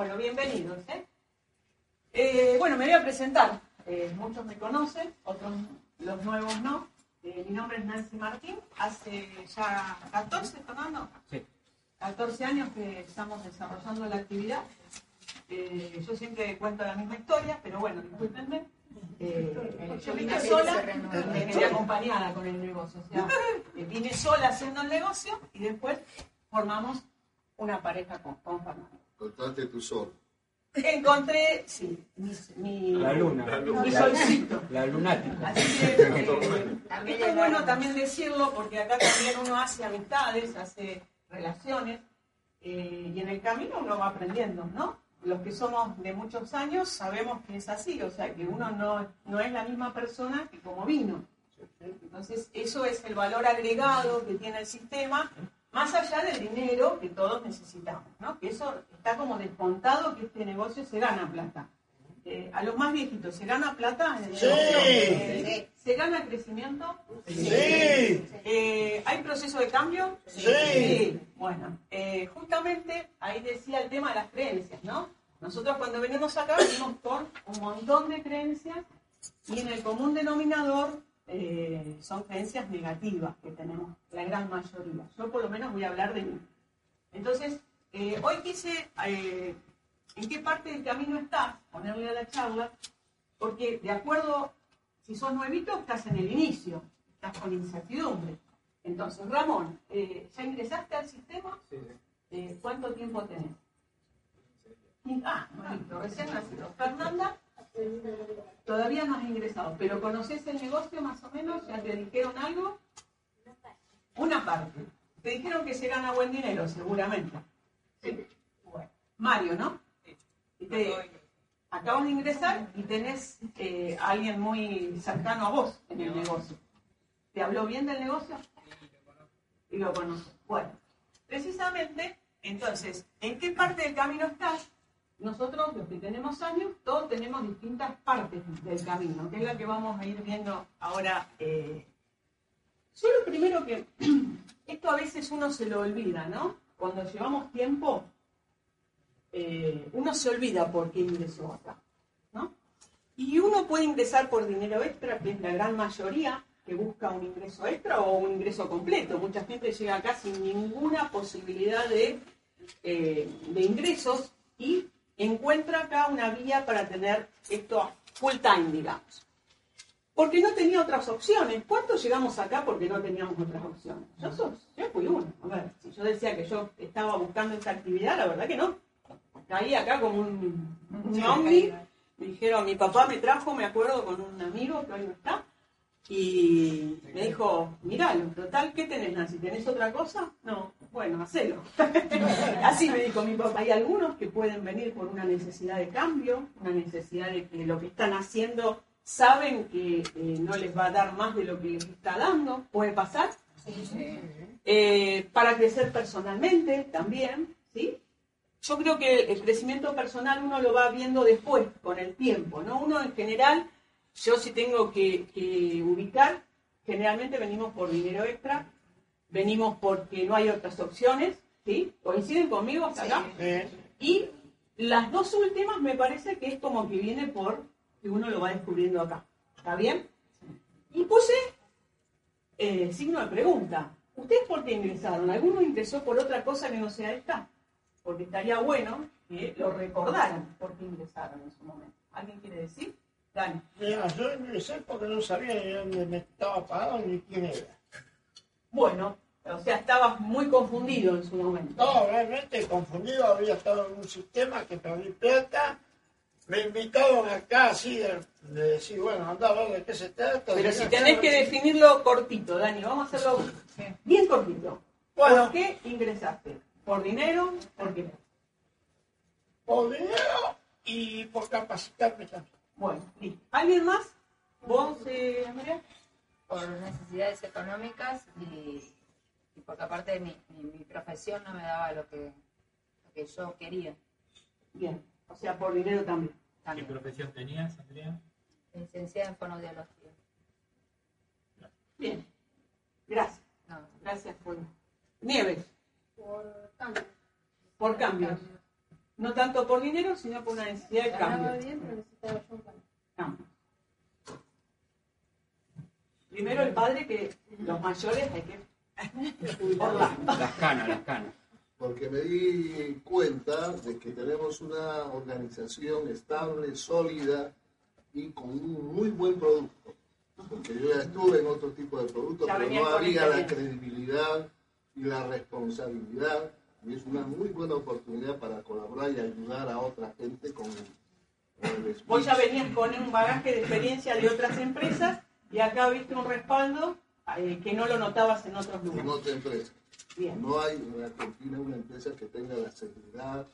Bueno, bienvenidos. ¿eh? Eh, bueno, me voy a presentar. Eh, muchos me conocen, otros los nuevos no. Eh, mi nombre es Nancy Martín. Hace ya 14, Fernando. Sí. 14 años que estamos desarrollando la actividad. Yo siempre cuento la misma historia, pero bueno, discúlpenme. Yo vine sola, me quedé acompañada con el negocio. O sea, vine sola haciendo el negocio y después formamos una pareja con, con Fernando. Contaste tú solo. Encontré, sí, mi, mi, La luna. mi solcito. La lunática. Así que eh, es bueno también decirlo porque acá también uno hace amistades, hace relaciones eh, y en el camino uno va aprendiendo, ¿no? Los que somos de muchos años sabemos que es así, o sea que uno no, no es la misma persona que como vino. Entonces eso es el valor agregado que tiene el sistema, más allá del dinero que todos necesitamos, ¿no? Que eso está como descontado que este negocio se gana plata. Eh, a los más viejitos, ¿se gana plata Sí. Eh, ¿Se gana crecimiento? Sí. Eh, ¿Hay proceso de cambio? Sí. Bueno, eh, justamente ahí decía el tema de las creencias, ¿no? Nosotros cuando venimos acá venimos con un montón de creencias y en el común denominador eh, son creencias negativas que tenemos la gran mayoría. Yo por lo menos voy a hablar de mí. Entonces, eh, hoy quise, eh, ¿en qué parte del camino estás? Ponerle a la charla, porque de acuerdo, si sos nuevito, estás en el inicio, estás con incertidumbre. Entonces, Ramón, ¿ya ingresaste al sistema? ¿Cuánto tiempo tenés? Ah, nuevito, recién nacido. Fernanda, todavía no has ingresado, pero ¿conoces el negocio más o menos? ¿Ya te dijeron algo? Una parte. Te dijeron que se gana buen dinero, seguramente. Sí. Bueno. Mario, ¿no? Y te- acabas de ingresar y tenés eh, a alguien muy cercano a vos en el negocio. ¿Te habló bien del negocio? Y lo conoces. Bueno, precisamente, entonces, ¿en qué parte del camino estás? Nosotros, los que tenemos años, todos tenemos distintas partes del camino, que es la que vamos a ir viendo ahora. Eh. Yo lo primero que, esto a veces uno se lo olvida, ¿no? Cuando llevamos tiempo, eh, uno se olvida por qué ingresó acá, ¿no? Y uno puede ingresar por dinero extra, que es la gran mayoría que busca un ingreso extra o un ingreso completo. Mucha gente llega acá sin ninguna posibilidad de, eh, de ingresos y encuentra acá una vía para tener esto full time, digamos. Porque no tenía otras opciones. ¿Cuántos llegamos acá porque no teníamos otras opciones? Yo, sos- yo fui uno. A ver, si yo decía que yo estaba buscando esta actividad, la verdad que no. Caí acá como un, un ovni. Me dijeron, mi papá me trajo, me acuerdo, con un amigo que hoy no está. Y me dijo, miralo, total, ¿qué tenés, Nancy? ¿Tenés otra cosa? No, bueno, hacelo. Así me dijo mi papá. Hay algunos que pueden venir por una necesidad de cambio, una necesidad de que lo que están haciendo saben que eh, no les va a dar más de lo que les está dando. ¿Puede pasar? Eh, para crecer personalmente también, ¿sí? Yo creo que el crecimiento personal uno lo va viendo después, con el tiempo, ¿no? Uno en general, yo si tengo que, que ubicar, generalmente venimos por dinero extra, venimos porque no hay otras opciones, ¿sí? ¿Coinciden conmigo hasta acá? Y las dos últimas me parece que es como que viene por que uno lo va descubriendo acá. ¿Está bien? Y puse eh, signo de pregunta. ¿Ustedes por qué ingresaron? ¿Alguno ingresó por otra cosa que no sea esta? Porque estaría bueno que lo recordaran por qué ingresaron en su momento. ¿Alguien quiere decir? Dani. Mira, yo ingresé porque no sabía ni dónde me estaba pagado ni quién era. Bueno, o sea, estabas muy confundido en su momento. No, realmente confundido, había estado en un sistema que perdí plata. Me invitaron acá así de, de decir, bueno, anda a ver de qué se trata. Pero de si tenés que definirlo cortito, Dani, vamos a hacerlo bien cortito. Bueno. ¿Por qué ingresaste? ¿Por dinero? ¿Por qué? por dinero y por capacitarme también. Bueno, listo. ¿Alguien más? ¿Vos, eh, María? por necesidades económicas y, y porque aparte de mi, mi, mi profesión no me daba lo que, lo que yo quería. Bien. O sea, por dinero también. ¿Qué También. profesión tenías, Andrea? Licenciada en fonoaudiología. Bien. Gracias. No, Gracias por... Nieves, por cambio. por cambios. No tanto por dinero, sino por una necesidad de cambio. bien, pero. Primero el padre que los mayores hay que jubilarla. Las canas, las canas. Porque me di cuenta de que tenemos una organización estable, sólida y con un muy buen producto. Porque yo ya estuve en otro tipo de productos, Ya pero no había la experiencia. credibilidad y la responsabilidad. Y es una muy buena oportunidad para colaborar y ayudar a otra gente con, con el Vos ya venías con un bagaje de experiencia de otras empresas y acá viste un respaldo eh, que no lo notabas en otros en lugares. otra empresa. Bien. No hay en Argentina una empresa que tenga la seguridad,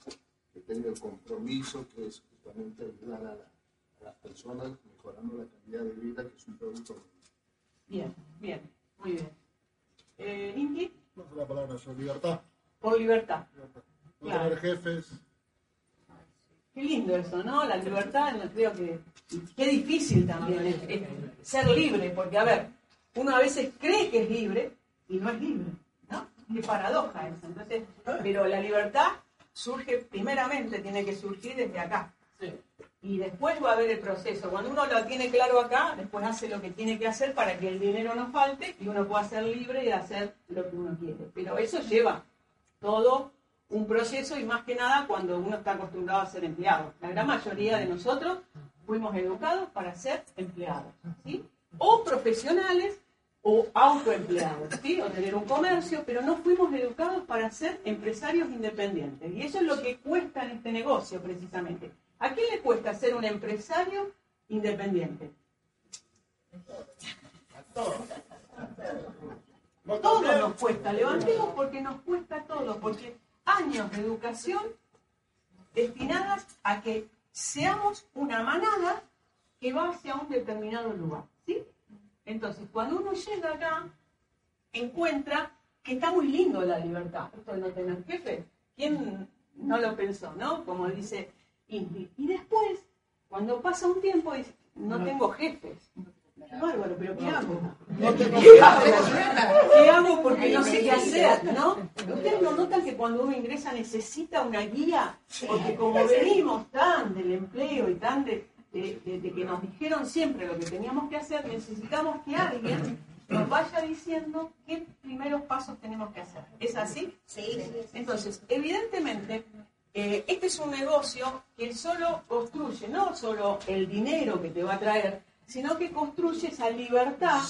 que tenga el compromiso, que es justamente ayudar a, la- a las personas mejorando la calidad de vida, que es un producto. Bien, bien, muy bien. Eh, Inti, No sé la palabra, eso, libertad. Por libertad. No Claro. tener jefes. Qué lindo eso, ¿no? La libertad, creo que... Qué difícil también es, es ser libre, porque a ver, uno a veces cree que es libre y no es libre, ¿no? Qué paradoja eso. Entonces, pero la libertad surge, primeramente tiene que surgir desde acá. Y después va a haber el proceso. Cuando uno lo tiene claro acá, después hace lo que tiene que hacer para que el dinero no falte y uno pueda ser libre y hacer lo que uno quiere. Pero eso lleva todo un proceso y más que nada cuando uno está acostumbrado a ser empleado. La gran mayoría de nosotros fuimos educados para ser empleados, ¿sí? O profesionales o autoempleados, ¿sí? O tener un comercio, pero no fuimos educados para ser empresarios independientes. Y eso es lo que cuesta en este negocio, precisamente. ¿A quién le cuesta ser un empresario independiente? Vos Todo nos cuesta, levantemos porque nos cuesta todo, porque años de educación destinadas a que seamos una manada que va hacia un determinado lugar, ¿sí? Entonces, cuando uno llega acá, encuentra que está muy lindo la libertad, esto de no tener jefe. ¿Quién no lo pensó, no? Como dice Inti. Y después, cuando pasa un tiempo, dice, no tengo jefes. Bárbaro, pero ¿qué hago? ¿Qué hago? ¿Qué hago? Porque no sé qué hacer, ¿no? Ustedes no notan que cuando uno ingresa necesita una guía, porque como venimos tan del empleo y tan de, de- de- de que nos dijeron siempre lo que teníamos que hacer, necesitamos que alguien nos vaya diciendo qué primeros pasos tenemos que hacer. ¿Es así? Sí, Entonces, evidentemente, eh, este es un negocio que solo construye, no solo el dinero que te va a traer, sino que construye esa libertad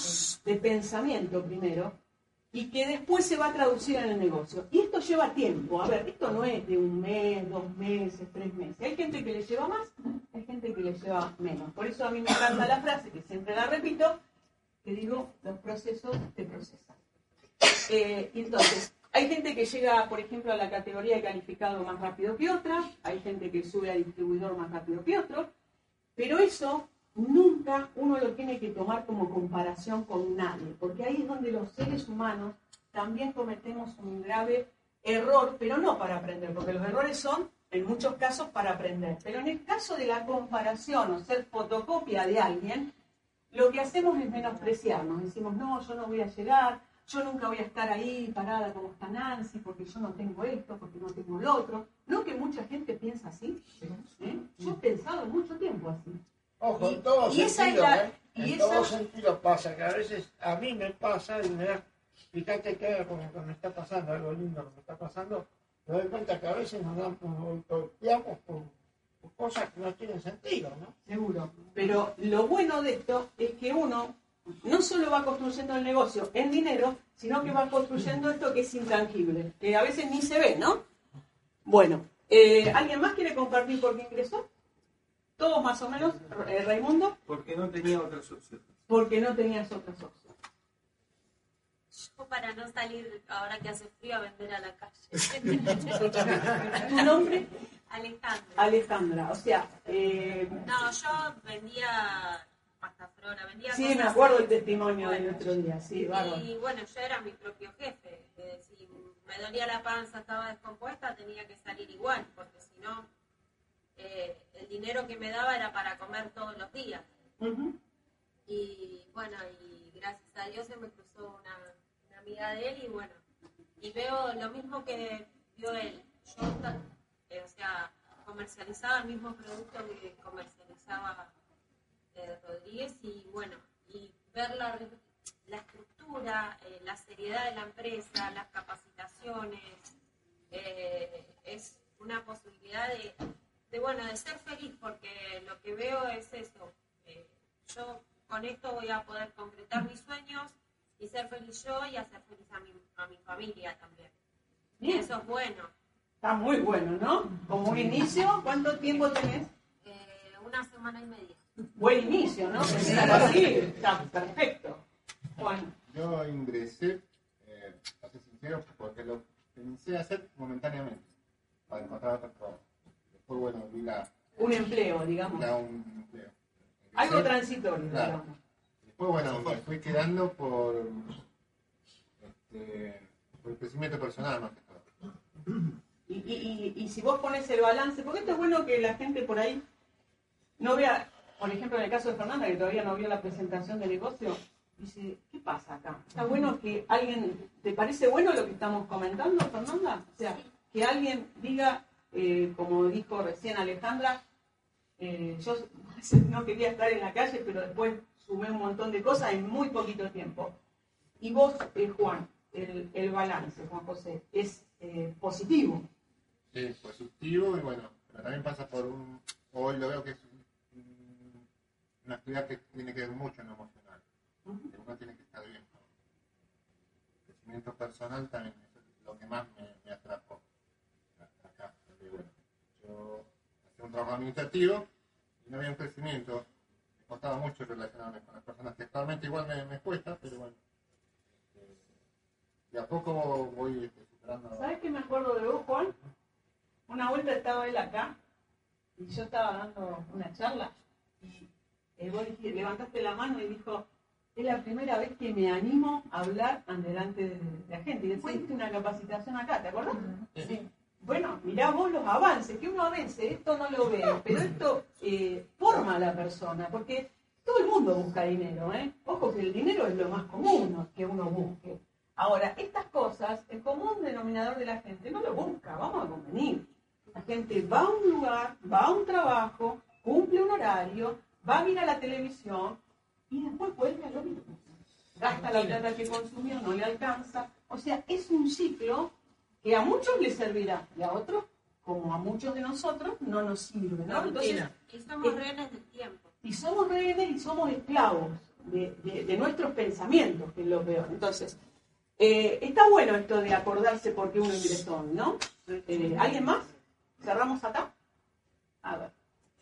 de pensamiento primero y que después se va a traducir en el negocio. Y esto lleva tiempo. A ver, esto no es de un mes, dos meses, tres meses. Hay gente que le lleva más, hay gente que le lleva menos. Por eso a mí me encanta la frase, que siempre la repito, que digo, los procesos te procesan. Eh, entonces, hay gente que llega, por ejemplo, a la categoría de calificado más rápido que otra, hay gente que sube a distribuidor más rápido que otro, pero eso nunca uno lo tiene que tomar como comparación con nadie, porque ahí es donde los seres humanos también cometemos un grave error, pero no para aprender, porque los errores son en muchos casos para aprender, pero en el caso de la comparación o ser fotocopia de alguien, lo que hacemos es menospreciarnos. Decimos, no, yo no voy a llegar, yo nunca voy a estar ahí parada como está Nancy, porque yo no tengo esto, porque no tengo lo otro. ¿No que mucha gente piensa así? ¿Eh? Yo he pensado mucho tiempo así. Ojo, Y- en todos y esa es sentidos, la- ¿eh? y En esa- todos sentidos pasa, que a veces a mí me pasa y me da, fíjate que como que me está pasando algo lindo que me está pasando, me doy cuenta que a veces nos damos, nos golpeamos por, por cosas que no tienen sentido, ¿no? Seguro. Pero lo bueno de esto es que uno no solo va construyendo el negocio en dinero, sino que va construyendo esto que es intangible, que a veces ni se ve, ¿no? Bueno, eh, ¿alguien más quiere compartir por qué ingresó? Todos más o menos, eh, Raimundo, Porque no tenía otras opciones. porque no tenías otras opciones. yo para no salir ahora que hace frío a vender a la calle. ¿Tu nombre? Alejandro. Alejandra. O sea, eh, No, yo vendía pasta flora, vendía sí, me acuerdo el testimonio del Bueno, otro día. Sí, bárbaro. Y bueno, yo era mi propio jefe. eh, si me dolía la panza, estaba descompuesta, tenía que salir igual, porque si no, eh, el dinero que me daba era para comer todos los días. Y bueno, y gracias a Dios se me cruzó una, una amiga de él y bueno, y veo lo mismo que vio él. Yo, eh, o sea, comercializaba el mismo producto que comercializaba eh, Rodríguez y bueno, y ver la, la estructura, eh, la seriedad de la empresa, las capacitaciones, eh, es una posibilidad de, de, bueno, de ser feliz porque lo que veo es eso. eh, yo con esto voy a poder concretar mis sueños y ser feliz yo y hacer feliz a mi, a mi familia también. Bien. eso es bueno. Está muy bueno, ¿no? Como un inicio, ¿cuánto tiempo tenés? Eh, una semana y media. Buen inicio, ¿no? Así, está perfecto. Juan, Yo ingresé, eh, para ser sincero, porque lo pensé hacer momentáneamente, para encontrar otro trabajo. Después, bueno, vi la, un empleo, digamos. la un empleo. Algo transitorio, Claro. digamos. Después, bueno, me fui quedando por, este, por el crecimiento personal más que todo. Y, y, y, y si vos pones el balance, porque esto es bueno que la gente por ahí no vea, por ejemplo, en el caso de Fernanda, que todavía no vio la presentación de negocio, dice, ¿qué pasa acá? Está bueno que alguien, ¿te parece bueno lo que estamos comentando, Fernanda? O sea, que alguien diga, eh, como dijo recién Alejandra, eh, yo no quería estar en la calle, pero después sumé un montón de cosas en muy poquito tiempo. Y vos, eh, Juan, el, el balance, Juan José, es eh, positivo. Sí, positivo y bueno, pero también pasa por un, hoy lo veo que es un- una actividad que tiene que ver mucho en lo emocional, uno tiene que estar bien. ¿no? El crecimiento personal también es lo que más me, me atrapó bueno, yo hacía un trabajo administrativo y no había un crecimiento, me costaba mucho relacionarme con las personas que actualmente igual me, me cuesta, pero bueno. este, de a poco voy este, superando. ¿Sabes qué me acuerdo de vos, Juan? Una vuelta estaba él acá y yo estaba dando una charla y eh, vos dijiste- levantaste la mano y dijo, es la primera vez que me animo a hablar delante de la gente. Y después hiciste una capacitación acá, ¿te acordás? Sí. Bueno, mirá vos los avances, que uno a veces esto no lo ve, pero esto eh, forma a la persona, porque todo el mundo busca dinero, ¿eh? Ojo que el dinero es lo más común que uno busque. Ahora, estas cosas, el común denominador de la gente no lo busca, vamos a convenir. La gente va a un lugar, va a un trabajo, cumple un horario, va a mirar la televisión y después vuelve a lo mismo. Gasta la plata que consumió, no le alcanza. O sea, es un ciclo que a muchos les servirá y a otros, como a muchos de nosotros, no nos sirve. ¿no? Entonces, Y somos rehenes del tiempo. y somos rehenes y somos esclavos de, de- de nuestros pensamientos, que es lo peor. Entonces, eh, está bueno esto de acordarse por qué uno ingresó, ¿no? Eh, ¿Alguien más? ¿Cerramos acá? A ver.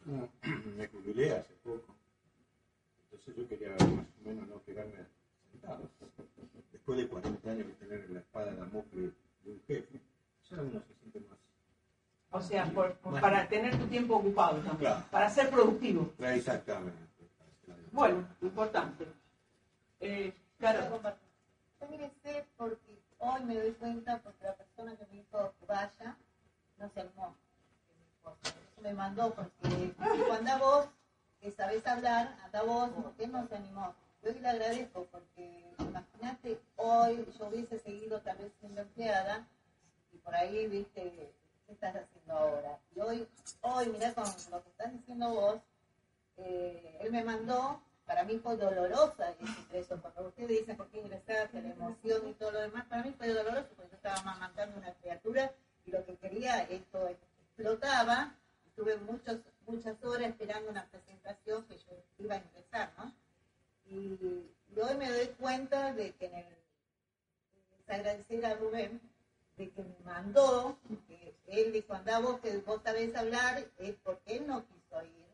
me jubilé hace poco. Entonces yo quería más o menos no quedarme sentado. Después de 40 años de tener la espada de Damocles de un jefe, ya uno se siente más. O sea, por- por- para tener tu tiempo ocupado también, Claro. para ser productivo. Exactamente. Bueno, importante. Eh, claro, Yo ingresé porque hoy me doy cuenta porque la persona que me dijo vaya no se animó. Por eso me mandó porque dijo, anda vos, que sabés hablar, anda vos, porque él no se animó. Yo le agradezco porque imagínate, hoy yo hubiese seguido vez siendo empleada y por ahí, viste, ¿qué estás haciendo ahora? Y hoy, hoy mirá con lo que estás diciendo vos, eh, él me mandó, para mí fue dolorosa ese ingreso, cuando ustedes dicen por qué ingresaste, la emoción y todo lo demás, para mí fue doloroso porque yo estaba amamantando una criatura y lo que quería, esto explotaba, estuve muchos, muchas horas esperando una presentación que yo iba a ingresar, ¿no? Y, y hoy me doy cuenta de que en el, es agradecer a Rubén, de que me mandó, que él dijo, anda vos, que vos sabés hablar, es porque él no quiso ir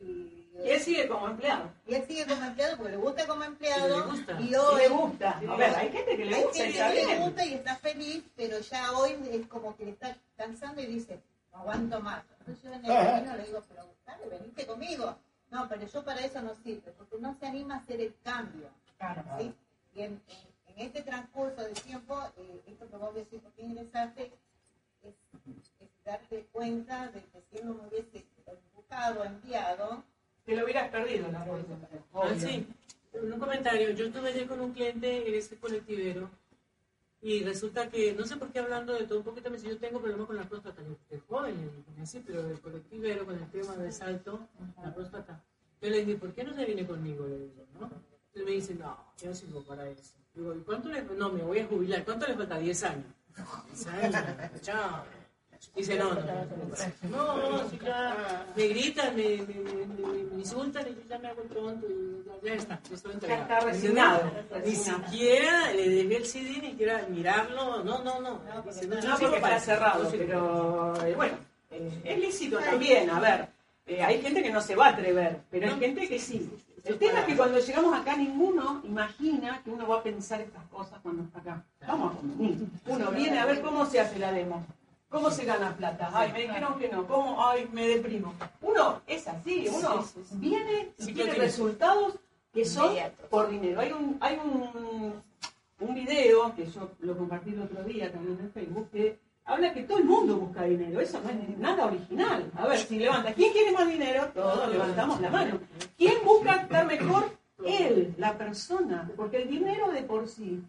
y, Y él sigue como empleado. y él sigue como empleado porque le gusta como Y empleado. le gusta. Y Y hoy le gusta. A ver, hay gente que le hay gusta y gente está que le gusta y está feliz, pero ya hoy es como que le está cansando y dice, no aguanto más. Entonces yo en el camino le digo, pero dale, venite conmigo. No, pero yo para eso no sirve, porque no se anima a hacer el cambio. ¿sí? Y en, en- en este transcurso de tiempo, eh, esto que vos decís, ¿por qué ingresaste? Es, es darte cuenta de que si uno me hubiese buscado, enviado, Te lo hubieras perdido la bolsa. Ah, sí. Un comentario. Yo estuve ayer con un cliente en ese colectivero y resulta que, no sé por qué hablando de todo un poquito, me dice, yo tengo problemas con la próstata. Yo, de joven, le dije, sí, pero el colectivero con el tema del salto, la próstata. Yo le dije, ¿por qué no se viene conmigo? Le digo, ¿no? Entonces me dice, no, yo no sirvo para eso. Digo, ¿y cuánto le No, me voy a jubilar. ¿Cuánto le falta? 10 años. 10 años. Chao. Dice, no, no, no, sí, ya me gritan, me, me, me, insultan y yo ya me hago el tonto y ya, ya está, yo estoy entregado. está resignado, Ni siquiera le dejé el CD, ni siquiera mirarlo, no, no, no. Dice, no, porque para cerrado, pero eh, bueno, eh, es lícito también, a ver. eh, hay gente que no se va a atrever, pero hay gente que sí. El tema es que cuando llegamos acá ninguno imagina que uno va a pensar estas cosas cuando está acá. Vamos a convenir. Uno viene a ver cómo se hace la demo, cómo se gana plata. Ay, me dijeron que no, cómo, ay, me deprimo. Uno es así, uno Sí, sí, sí. viene y tiene resultados que son por dinero. Hay un, hay un, un video que yo lo compartí el otro día también en Facebook que habla que todo el mundo busca dinero. Eso no es nada original. A ver, si levanta, ¿quién quiere más dinero? Todos levantamos la mano. ¿Quién busca estar mejor? Él, la persona. Porque el dinero de por sí,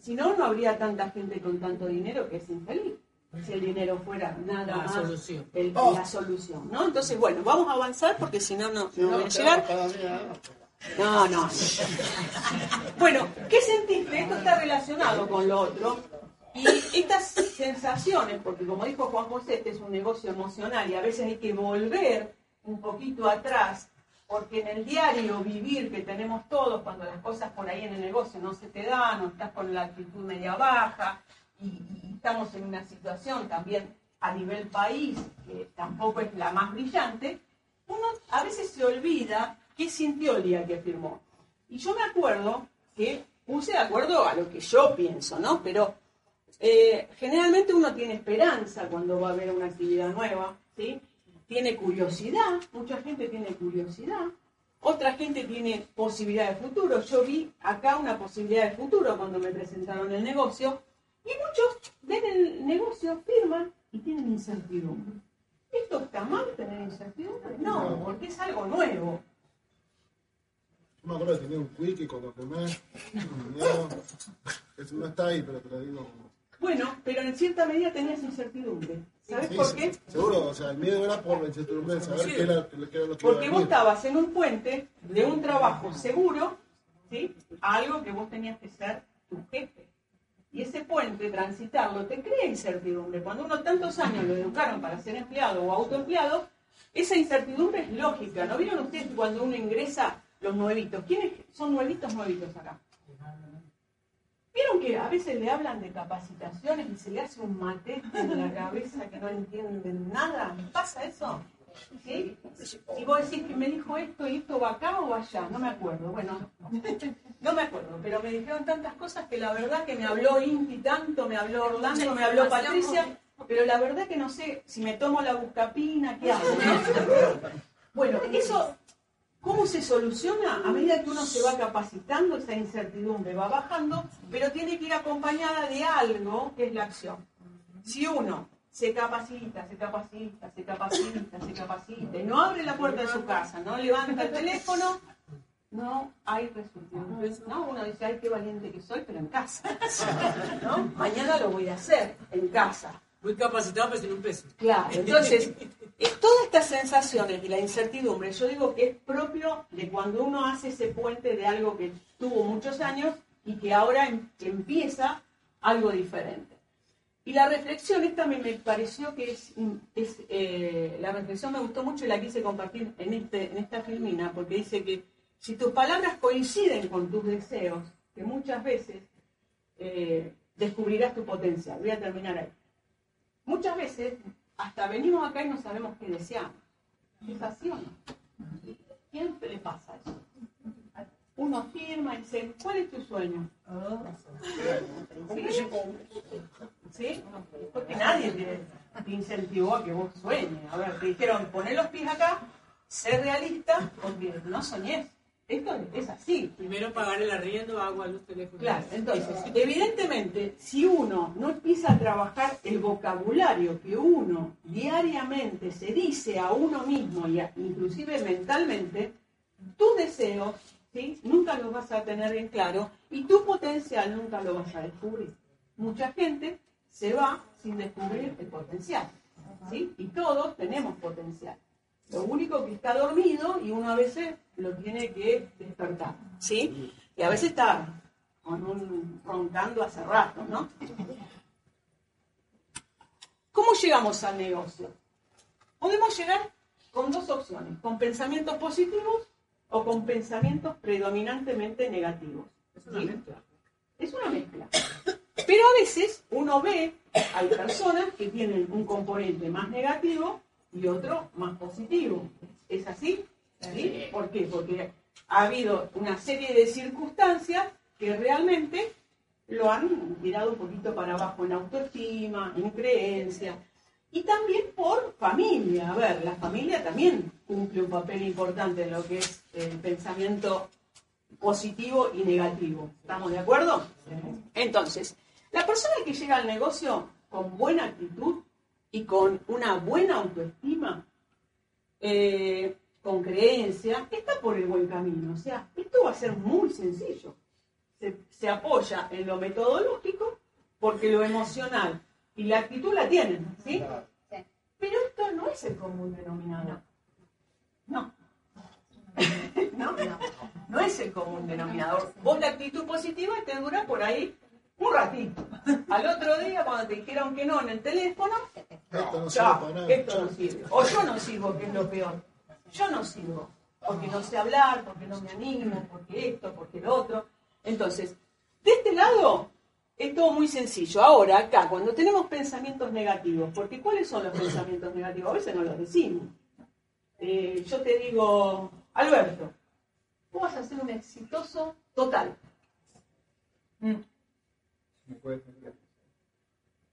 si no, no habría tanta gente con tanto dinero que es infeliz. Si el dinero fuera nada La más solución. el- la solución, ¿no? Entonces, bueno, vamos a avanzar porque si no, no, no voy a llegar. No, no. Bueno, ¿qué sentiste? Esto está relacionado con lo otro. Y estas sensaciones, porque como dijo Juan José, este es un negocio emocional y a veces hay que volver un poquito atrás, porque en el diario vivir que tenemos todos, cuando las cosas por ahí en el negocio no se te dan, o estás con la actitud media baja, y, estamos en una situación también a nivel país que tampoco es la más brillante, uno a veces se olvida qué sintió el día que firmó. Y yo me acuerdo que puse de acuerdo a lo que yo pienso, ¿no? Pero eh, generalmente uno tiene esperanza cuando va a haber una actividad nueva, ¿sí? Tiene curiosidad, mucha gente tiene curiosidad, otra gente tiene posibilidad de futuro. Yo vi acá una posibilidad de futuro cuando me presentaron el negocio y muchos ven el negocio, firman y tienen incertidumbre. ¿Esto está mal tener incertidumbre? No, porque es algo nuevo. Yo me acuerdo de tener un quickie cuando firmé. No, eso no está ahí, pero te lo digo. Bueno, pero en cierta medida tenías incertidumbre. ¿Sabes Sí, por sí, qué? Seguro, o sea, el miedo era por la incertidumbre de saber Sí. qué era, qué era lo que Porque vos estabas en un puente de un trabajo seguro, ¿sí? A algo que vos tenías que ser tu jefe. Y ese puente, transitarlo, te crea incertidumbre. Cuando uno tantos años lo educaron para ser empleado o autoempleado, esa incertidumbre es lógica. ¿No vieron ustedes cuando uno ingresa los nuevitos? ¿Quiénes son nuevitos nuevitos acá? ¿Vieron que a veces le hablan de capacitaciones y se le hace un matete en la cabeza que no entienden nada? ¿Pasa eso? ¿Sí? Y vos decís que me dijo esto y esto va acá o va allá, no me acuerdo. Bueno, no me acuerdo, pero me dijeron tantas cosas que la verdad que me habló Inti tanto, me habló Orlando, me habló Patricia, pero la verdad que no sé si me tomo la buscapina, ¿qué hago? Bueno, eso, ¿cómo se soluciona? A medida que uno se va capacitando, esa incertidumbre va bajando, pero tiene que ir acompañada de algo que es la acción. Si uno se capacita, se capacita, se capacita, se capacita, y no abre la puerta de su casa, no levanta el teléfono, no hay resultados. ¿no? Uno dice, ay, qué valiente que soy, pero en casa. ¿no? Mañana lo voy a hacer en casa. Muy capacitado, pero sin un peso. Claro, entonces, eh, todas estas sensaciones de la incertidumbre, yo digo que es propio de cuando uno hace ese puente de algo que tuvo muchos años y que ahora em- empieza algo diferente. Y la reflexión, esta me, me pareció que es, es, eh, la reflexión me gustó mucho y la quise compartir en, este, en esta filmina, porque dice que si tus palabras coinciden con tus deseos, que muchas veces eh, descubrirás tu potencial. Voy a terminar ahí. Muchas veces hasta venimos acá y no sabemos qué deseamos. ¿Es así o no? ¿Quién le pasa eso? Uno firma y dice, ¿cuál es tu sueño? ¿Sí? ¿Sí? Porque nadie te, te incentivó a que vos sueñes. A ver, te dijeron, poné los pies acá, sé realista, porque no soñés. Esto es así. Primero pagar el arriendo, agua, luz, teléfono. Claro, entonces, evidentemente, si uno no empieza a trabajar el vocabulario que uno diariamente se dice a uno mismo, y a- inclusive mentalmente, tus deseos ¿sí? nunca los vas a tener bien claro y tu potencial nunca lo vas a descubrir. Mucha gente se va sin descubrir el potencial. ¿sí? Y todos tenemos potencial. Lo único que está dormido y uno a veces lo tiene que despertar, ¿sí? Y a veces está con un, roncando hace rato, ¿no? ¿Cómo llegamos al negocio? Podemos llegar con dos opciones, con pensamientos positivos o con pensamientos predominantemente negativos. Es una ¿sí? mezcla. Es una mezcla. Pero a veces uno ve, hay personas que tienen un componente más negativo y otro más positivo. ¿Es así? ¿Sí? ¿Por qué? Porque ha habido una serie de circunstancias que realmente lo han tirado un poquito para abajo en autoestima, en creencia. Y también por familia. A ver, la familia también cumple un papel importante en lo que es el pensamiento positivo y negativo. ¿Estamos de acuerdo? Entonces, la persona que llega al negocio con buena actitud y con una buena autoestima, eh, con creencia, está por el buen camino. O sea, esto va a ser muy sencillo. Se, se apoya en lo metodológico porque lo emocional y la actitud la tienen, ¿sí? Pero esto no es el común denominador. No. no, no. No es el común denominador. Vos la actitud positiva te dura por ahí un ratito. Al otro día, cuando te dijeron que no en el teléfono, Esto no sirve chao, para nada. esto no sirve. O yo no sirvo, que es lo peor. Yo no sirvo. Porque no sé hablar, porque no me animo, porque esto, porque lo otro. Entonces, de este lado, es todo muy sencillo. Ahora, acá, cuando tenemos pensamientos negativos, porque ¿cuáles son los pensamientos negativos? A veces no los decimos. Eh, yo te digo, Alberto, vos vas a ser un exitoso total. Mm.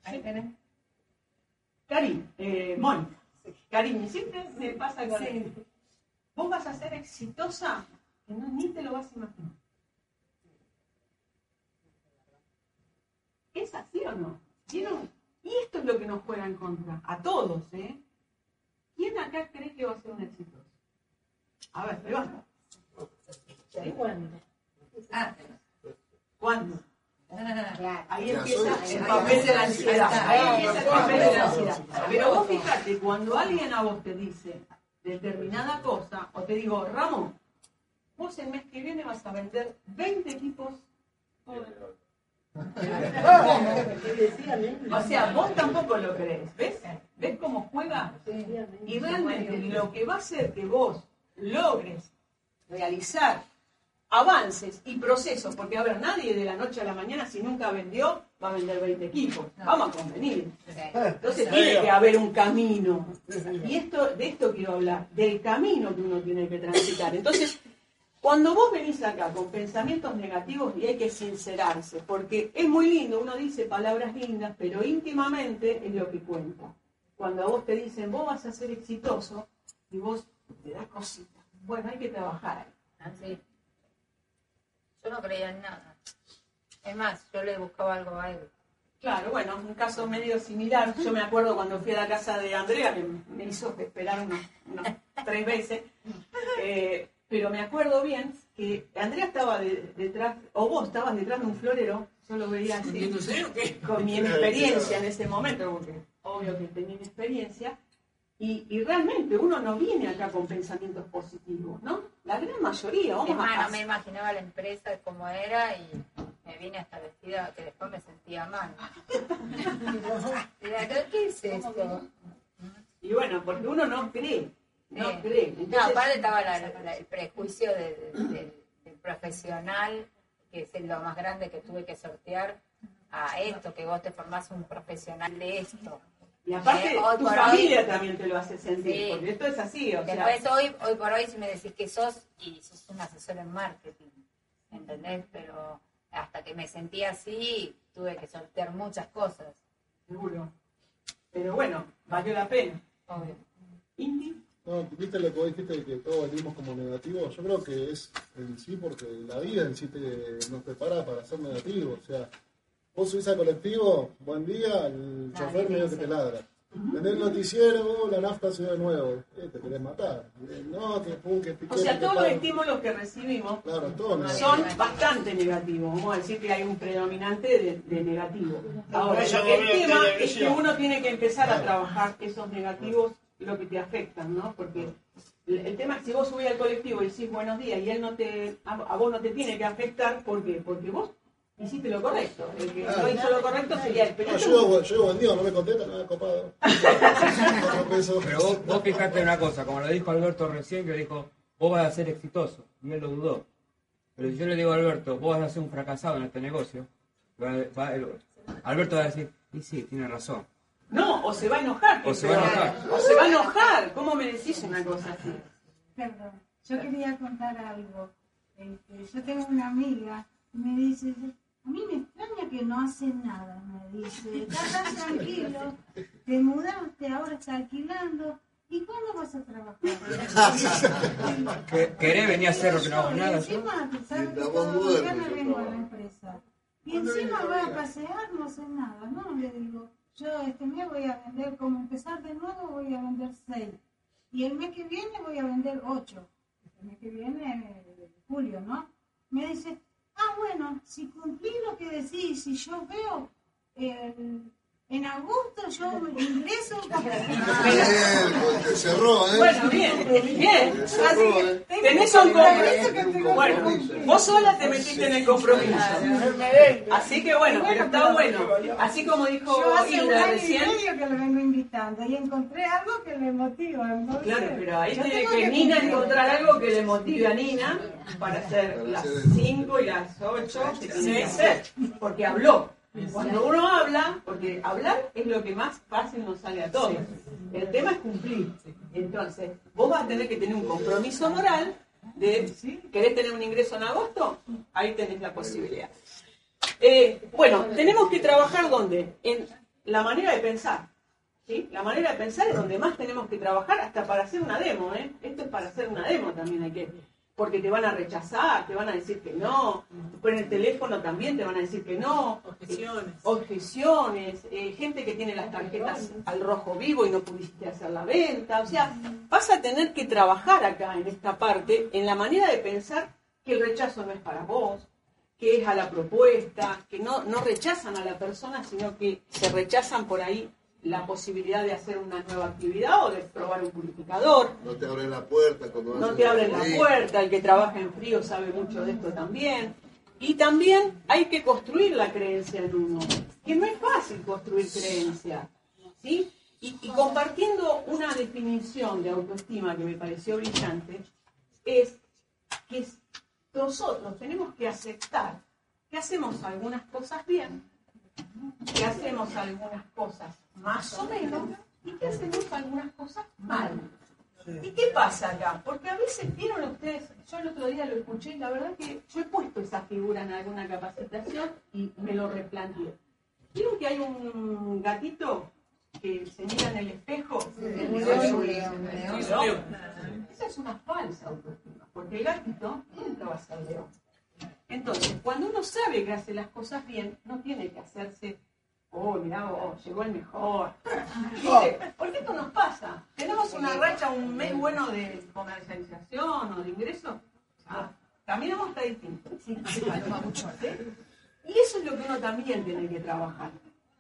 Ahí tenés. Karim, eh, Mónica, Karim, siempre me pasa con él. Vos vas a ser exitosa, que no, ni te lo vas a imaginar. ¿Es así o no? ¿Vieron? Y esto es lo que nos juega en contra, a todos, ¿eh? ¿Quién acá cree que va a ser un exitoso? A ver, levanta. ¿Sí? Ah, ¿Cuándo? Claro. Ahí Ya empieza soy- el papel de la ansiedad. Ahí Ahí empieza el papel de la ansiedad. Pero vos fíjate, cuando alguien a vos te dice determinada cosa, o te digo, Ramón, vos el mes que viene vas a vender 20 equipos. O sea, vos tampoco lo crees, ¿ves? ¿Ves cómo juega? Y realmente lo que va a hacer que vos logres realizar avances y procesos, porque a ver, nadie de la noche a la mañana, si nunca vendió, va a vender 20 equipos. Vamos a convenir. Entonces tiene que haber un camino. Y esto, de esto quiero hablar, del camino que uno tiene que transitar. Entonces, cuando vos venís acá con pensamientos negativos y hay que sincerarse, porque es muy lindo, uno dice palabras lindas, pero íntimamente es lo que cuenta. Cuando a vos te dicen, vos vas a ser exitoso, y vos te das cositas. Bueno, hay que trabajar ahí. Así. Yo no creía en nada. Es más, yo le buscaba algo a él. Claro, bueno, un caso medio similar. Yo me acuerdo cuando fui a la casa de Andrea, que me hizo esperar unas, unas tres veces, eh, pero me acuerdo bien que Andrea estaba de- detrás, o vos estabas detrás de un florero, yo lo veía así, con mi inexperiencia en ese momento, porque obvio que tenía inexperiencia, y, y realmente uno no viene acá con pensamientos positivos, ¿no? La gran mayoría, vamos más, a no me imaginaba la empresa como era y me vine hasta vestida que después me sentía mal. ¿qué es esto? Y bueno, porque uno no cree, no Sí. cree. No, Entonces- aparte estaba la- la- el prejuicio de- de- del, del profesional, que es lo más grande que tuve que sortear, a esto, que vos te formás un profesional de esto. Y aparte, Eh, tu familia hoy- también te lo hace sentir, Sí. porque esto es así, o sea, Después hoy, hoy por hoy si me decís que sos y sos un asesor en marketing, ¿entendés? Pero hasta que me sentí así tuve que sortear muchas cosas. seguro. Pero bueno, valió la pena. Obvio. Indy, No, viste lo que vos dijiste de que todos venimos como negativos. Yo creo que es en sí porque la vida en sí te, nos prepara para ser negativo. O sea, vos subís al colectivo, buen día, el Ah, chofer ¿qué medio que te ladra. En el noticiero, oh, la nafta subió de nuevo. Eh, te querés matar. Eh, No, que pum, que piqué. o sea, todos los estímulos que recibimos Claro, todo negativo. son bastante negativos. Vamos a decir que hay un predominante de, de negativo. Ahora, el tema es que uno tiene que empezar a trabajar esos negativos, lo que te afectan, ¿no? Porque el, el tema es que si vos subís al colectivo y decís buenos días y él no te, a, a vos no te tiene que afectar, ¿por qué? Porque vos hiciste lo correcto. El que no hizo lo correcto sería el llego, llego buen día, no me contesta, nada, copado. Pero vos, vos fijate una cosa, como lo dijo Alberto recién, que dijo, vos vas a ser exitoso, y él lo dudó. Pero si yo le digo a Alberto, vos vas a ser un fracasado en este negocio, va- va- el- Alberto va a decir, y sí, tiene razón. No, o se va a enojar. O se va a enojar. O se va a enojar. ¿Cómo me decís una cosa así? Perdón, yo quería contar algo. Este, yo tengo una amiga y me dice, a mí me extraña que no hacen nada, me dice, estás tan tranquilo, te mudaste, ahora estás alquilando, ¿y cuándo vas a trabajar? Que- ¿Querés venir a hacer lo que no hago nada? encima, todos vos los duermes, viernes yo vengo a la empresa. Y encima vas a pasear, no haces nada, ¿no? Le digo, yo este mes voy a vender, como empezar de nuevo, voy a vender seis. Y el mes que viene voy a vender ocho. El mes que viene, julio, ¿no? Me dice, ah, bueno, si cumplí lo que decís, si yo veo el- en agosto yo ingreso. Bien, pues te cerró, ¿eh? Bueno, bien, bien. Te Así cerró, que ¿eh? tenés un compromiso. Bueno, vos sola te metiste en el compromiso. Así que bueno, pero está bueno. Así como dijo Yo hace un Hilda año y recién. medio que lo vengo invitando y encontré algo que le motiva. entonces, Claro, pero ahí tiene tengo que Nina encontrar algo que le motive a Nina para hacer las hacer el- 5 y las 8 que tiene que hacer. Porque habló. Cuando uno habla, porque hablar es lo que más fácil nos sale a todos. El tema es cumplir. Entonces, vos vas a tener que tener un compromiso moral de. ¿querés tener un ingreso en agosto? Ahí tenés la posibilidad. Eh, bueno, tenemos que trabajar ¿dónde? En la manera de pensar. ¿sí? La manera de pensar es donde más tenemos que trabajar hasta para hacer una demo. ¿eh? Esto es para hacer una demo también hay que... Porque te van a rechazar, te van a decir que no, en el teléfono también te van a decir que no. Objeciones. Objeciones, eh, gente que tiene las tarjetas al rojo vivo y no pudiste hacer la venta. O sea, vas a tener que trabajar acá en esta parte, en la manera de pensar que el rechazo no es para vos, que es a la propuesta, que no, no rechazan a la persona, sino que se rechazan por ahí la posibilidad de hacer una nueva actividad o de probar un purificador. No te abren la puerta cuando No te abren la puerta, el que trabaja en frío sabe mucho de esto también. Y también hay que construir la creencia en uno, que no es fácil construir creencia. ¿sí? Y, y compartiendo una definición de autoestima que me pareció brillante, es que nosotros tenemos que aceptar que hacemos algunas cosas bien, que hacemos algunas cosas más o menos y que hacemos algunas cosas mal. ¿Y qué pasa acá? Porque a veces vieron ustedes, yo el otro día lo escuché y la verdad que yo he puesto esa figura en alguna capacitación y me lo replanteé. ¿Vieron que hay un gatito que se mira en el espejo? león. Esa es una falsa autoestima, porque el gatito nunca va a ser león. Entonces, cuando uno sabe que hace las cosas bien, no tiene que hacerse, oh, mirá vos, llegó el mejor. Porque esto nos pasa. Tenemos una racha, un mes bueno de comercialización o de ingreso. Ah, caminamos hasta distinto. Y eso es lo que uno también tiene que trabajar.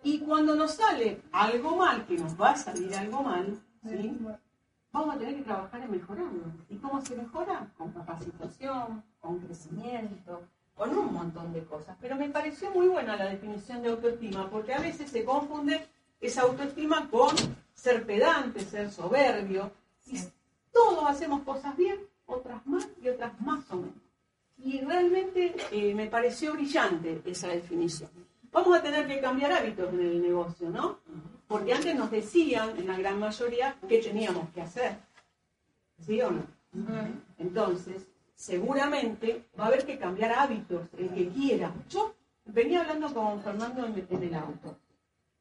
Y cuando nos sale algo mal, que nos va a salir algo mal, ¿sí? vamos a tener que trabajar en mejorarlo. ¿Y cómo se mejora? Con capacitación, con crecimiento, con un montón de cosas. Pero me pareció muy buena la definición de autoestima, porque a veces se confunde esa autoestima con ser pedante, ser soberbio. Y todos hacemos cosas bien, otras más y otras más o menos. Y realmente eh, me pareció brillante esa definición. Vamos a tener que cambiar hábitos en el negocio, ¿no? Porque antes nos decían, en la gran mayoría, qué teníamos que hacer. ¿Sí o no? Entonces, seguramente va a haber que cambiar hábitos, el que quiera. Yo venía hablando con Fernando en, el auto.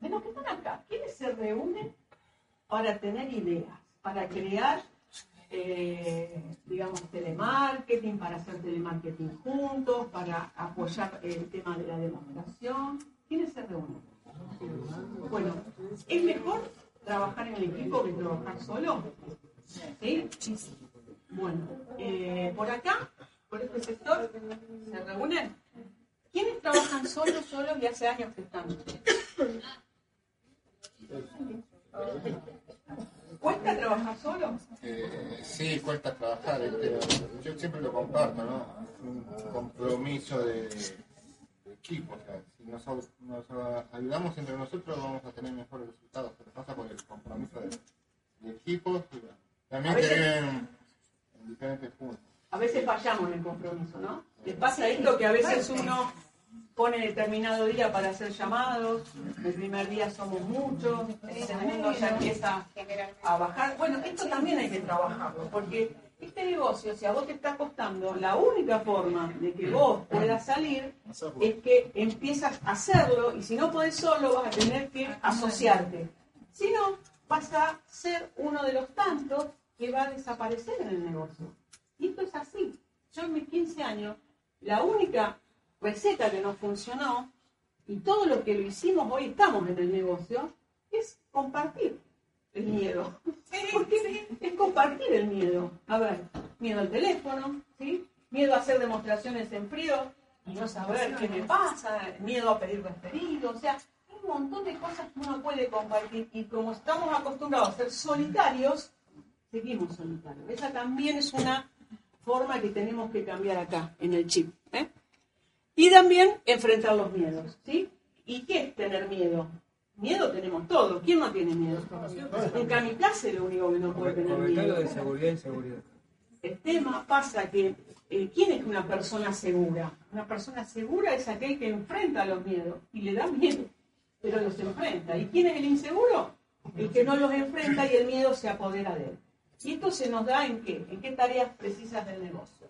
De los que están acá, ¿quiénes se reúnen para tener ideas, para crear, eh, digamos, telemarketing, para hacer telemarketing juntos, para apoyar el tema de la demostración? ¿Quiénes se reúnen? Bueno, ¿es mejor trabajar en el equipo que trabajar solo? ¿Sí? Bueno, eh, por acá, por este sector, se reúnen. ¿Quiénes trabajan solos, solos y hace años que están? ¿Cuesta trabajar solo? Eh, sí, cuesta trabajar, este, yo siempre lo comparto, ¿no? Es un compromiso de, de equipo, o sea, si nos, nos ayudamos entre nosotros vamos a tener mejores resultados, pero pasa por el compromiso de, de equipos y bueno, también que en diferentes puntos. A veces fallamos en el compromiso, ¿no? Les pasa esto que a veces uno pone determinado día para hacer llamados, el primer día somos muchos, el segundo ya empieza a bajar. Bueno, esto también hay que trabajarlo, porque este negocio, si a vos te está costando, la única forma de que vos puedas salir es que empiezas a hacerlo y si no podés solo vas a tener que asociarte. Si no, vas a ser uno de los tantos que va a desaparecer en el negocio. Y esto es así. Yo en mis 15 años, la única receta que nos funcionó, y todo lo que lo hicimos, hoy estamos en el negocio, es compartir el miedo. Porque es compartir el miedo. A ver, miedo al teléfono, ¿sí? miedo a hacer demostraciones en frío y no saber qué me pasa, miedo a pedir referido, o sea, un montón de cosas que uno puede compartir y como estamos acostumbrados a ser solitarios, seguimos solitarios. Esa también es una forma que tenemos que cambiar acá, en el chip. ¿eh? Y también enfrentar los miedos, ¿sí? ¿Y qué es tener miedo? Miedo tenemos todos. ¿Quién no tiene miedo? Un kamikaze es lo único que no puede tener miedo. de seguridad inseguridad. El tema pasa que, eh, ¿quién es una persona segura? Una persona segura es aquel que enfrenta los miedos y le da miedo, pero los enfrenta. ¿Y quién es el inseguro? El que no los enfrenta y el miedo se apodera de él. ¿Y esto se nos da en qué? ¿En qué tareas precisas del negocio?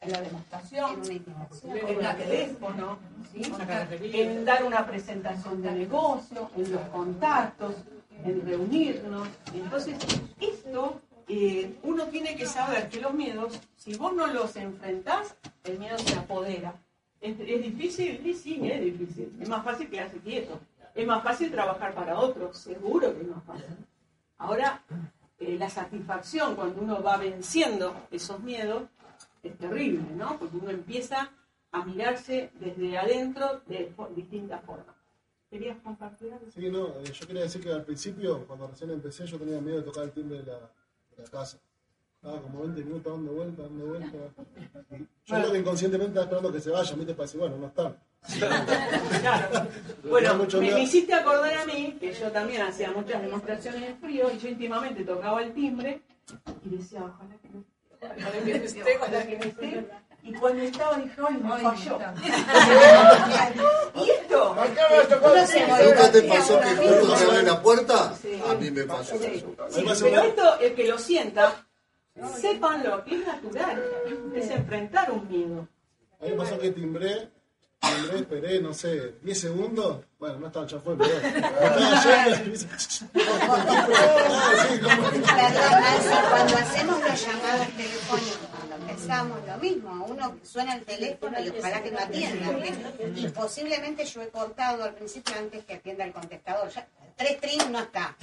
En la demostración, en el teléfono, ¿sí? en dar una presentación de negocio, en los contactos, en reunirnos. Entonces, esto eh, uno tiene que saber que los miedos, si vos no los enfrentás, el miedo se apodera. ¿Es, es difícil? Sí, sí, es difícil. Es más fácil quedarse quieto. Es más fácil trabajar para otros, seguro que es más fácil. Ahora, eh, la satisfacción cuando uno va venciendo esos miedos es terrible, ¿no? Porque uno empieza a mirarse desde adentro de distintas formas. ¿Querías compartir algo? Sí, no, eh, yo quería decir que al principio, cuando recién empecé, yo tenía miedo de tocar el timbre de la, de la casa. Estaba como 20 minutos dando vuelta, dando vuelta. Y yo creo que inconscientemente estaba esperando que se vayan, ¿viste? Para decir, bueno, no están. Claro. Bueno, me, hiciste acordar a mí que yo también hacía muchas demostraciones en frío y yo íntimamente tocaba el timbre y decía, ojalá que no ojalá que no esté, ojalá que no esté. Y cuando estaba dije, ay, me falló. ¿Y esto? ¿Nunca te pasó que justo se abre la puerta? A mí me pasó eso. Sí, pero esto, el que lo sienta, sepan lo que es natural, es enfrentar un miedo. A mí me pasó que timbré, timbré, esperé, no sé, 10 segundos. Bueno, no estaba, ya fue, pero. Estaba yendo y me dice, Perdón, cuando hacemos los llamados telefónicos, cuando empezamos, lo mismo, uno suena el teléfono y ojalá que no atienda. Y posiblemente yo he cortado al principio antes que atienda el contestador. Ya, tres trin no está.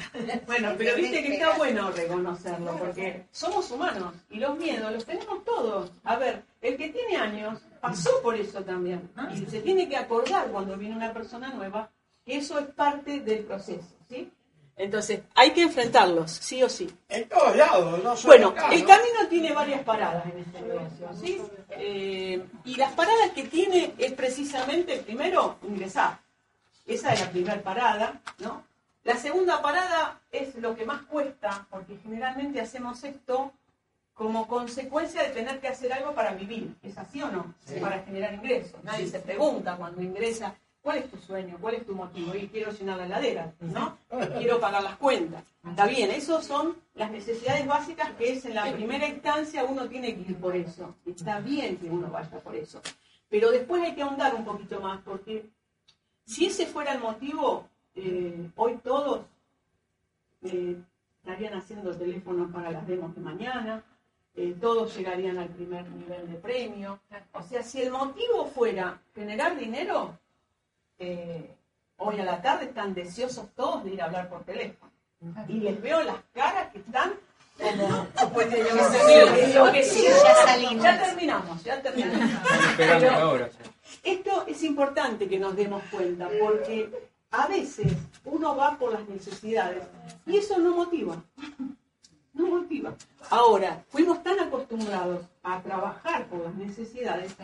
Bueno, pero viste que está bueno reconocerlo, porque somos humanos y los miedos los tenemos todos. A ver, el que tiene años pasó por eso también y se tiene que acordar cuando viene una persona nueva que eso es parte del proceso, ¿sí? Entonces, hay que enfrentarlos, sí o sí. En todos lados, no solo Bueno, acá, el ¿no? camino tiene varias paradas en este negocio, ¿sí? Eh, y las paradas que tiene es precisamente, primero, ingresar. Esa es la primera parada, ¿no? La segunda parada es lo que más cuesta, porque generalmente hacemos esto como consecuencia de tener que hacer algo para vivir. ¿Es así o no? Para generar ingresos. Nadie se pregunta cuando ingresa ¿Cuál es tu sueño? ¿Cuál es tu motivo? Y quiero llenar la heladera, ¿no? Quiero pagar las cuentas. Está bien, esas son las necesidades básicas que es en la primera instancia uno tiene que ir por eso. Está bien que uno vaya por eso. Pero después hay que ahondar un poquito más, porque si ese fuera el motivo, eh, hoy todos eh, estarían haciendo teléfonos para las demos de mañana, eh, todos llegarían al primer nivel de premio. O sea, si el motivo fuera generar dinero, eh, hoy a la tarde están deseosos todos de ir a hablar por teléfono. Y les veo las caras que están como... Pues, que sí, yo que sí, Ya salimos. ya terminamos, ya terminamos. Pero- esto es importante que nos demos cuenta porque a veces uno va por las necesidades y eso no motiva. No motiva. Ahora, fuimos tan acostumbrados a trabajar por las necesidades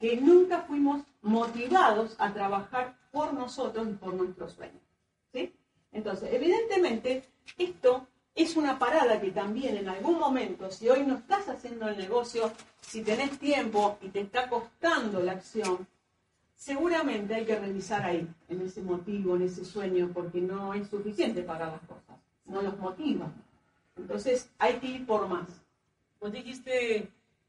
que nunca fuimos motivados a trabajar por nosotros y por nuestros sueños. ¿sí? Entonces, evidentemente, esto es una parada que también en algún momento, si hoy no estás haciendo el negocio, si tenés tiempo y te está costando la acción, seguramente hay que revisar ahí, en ese motivo, en ese sueño, porque no es suficiente para las cosas, no los motiva. Entonces hay que ir por más. Vos dijiste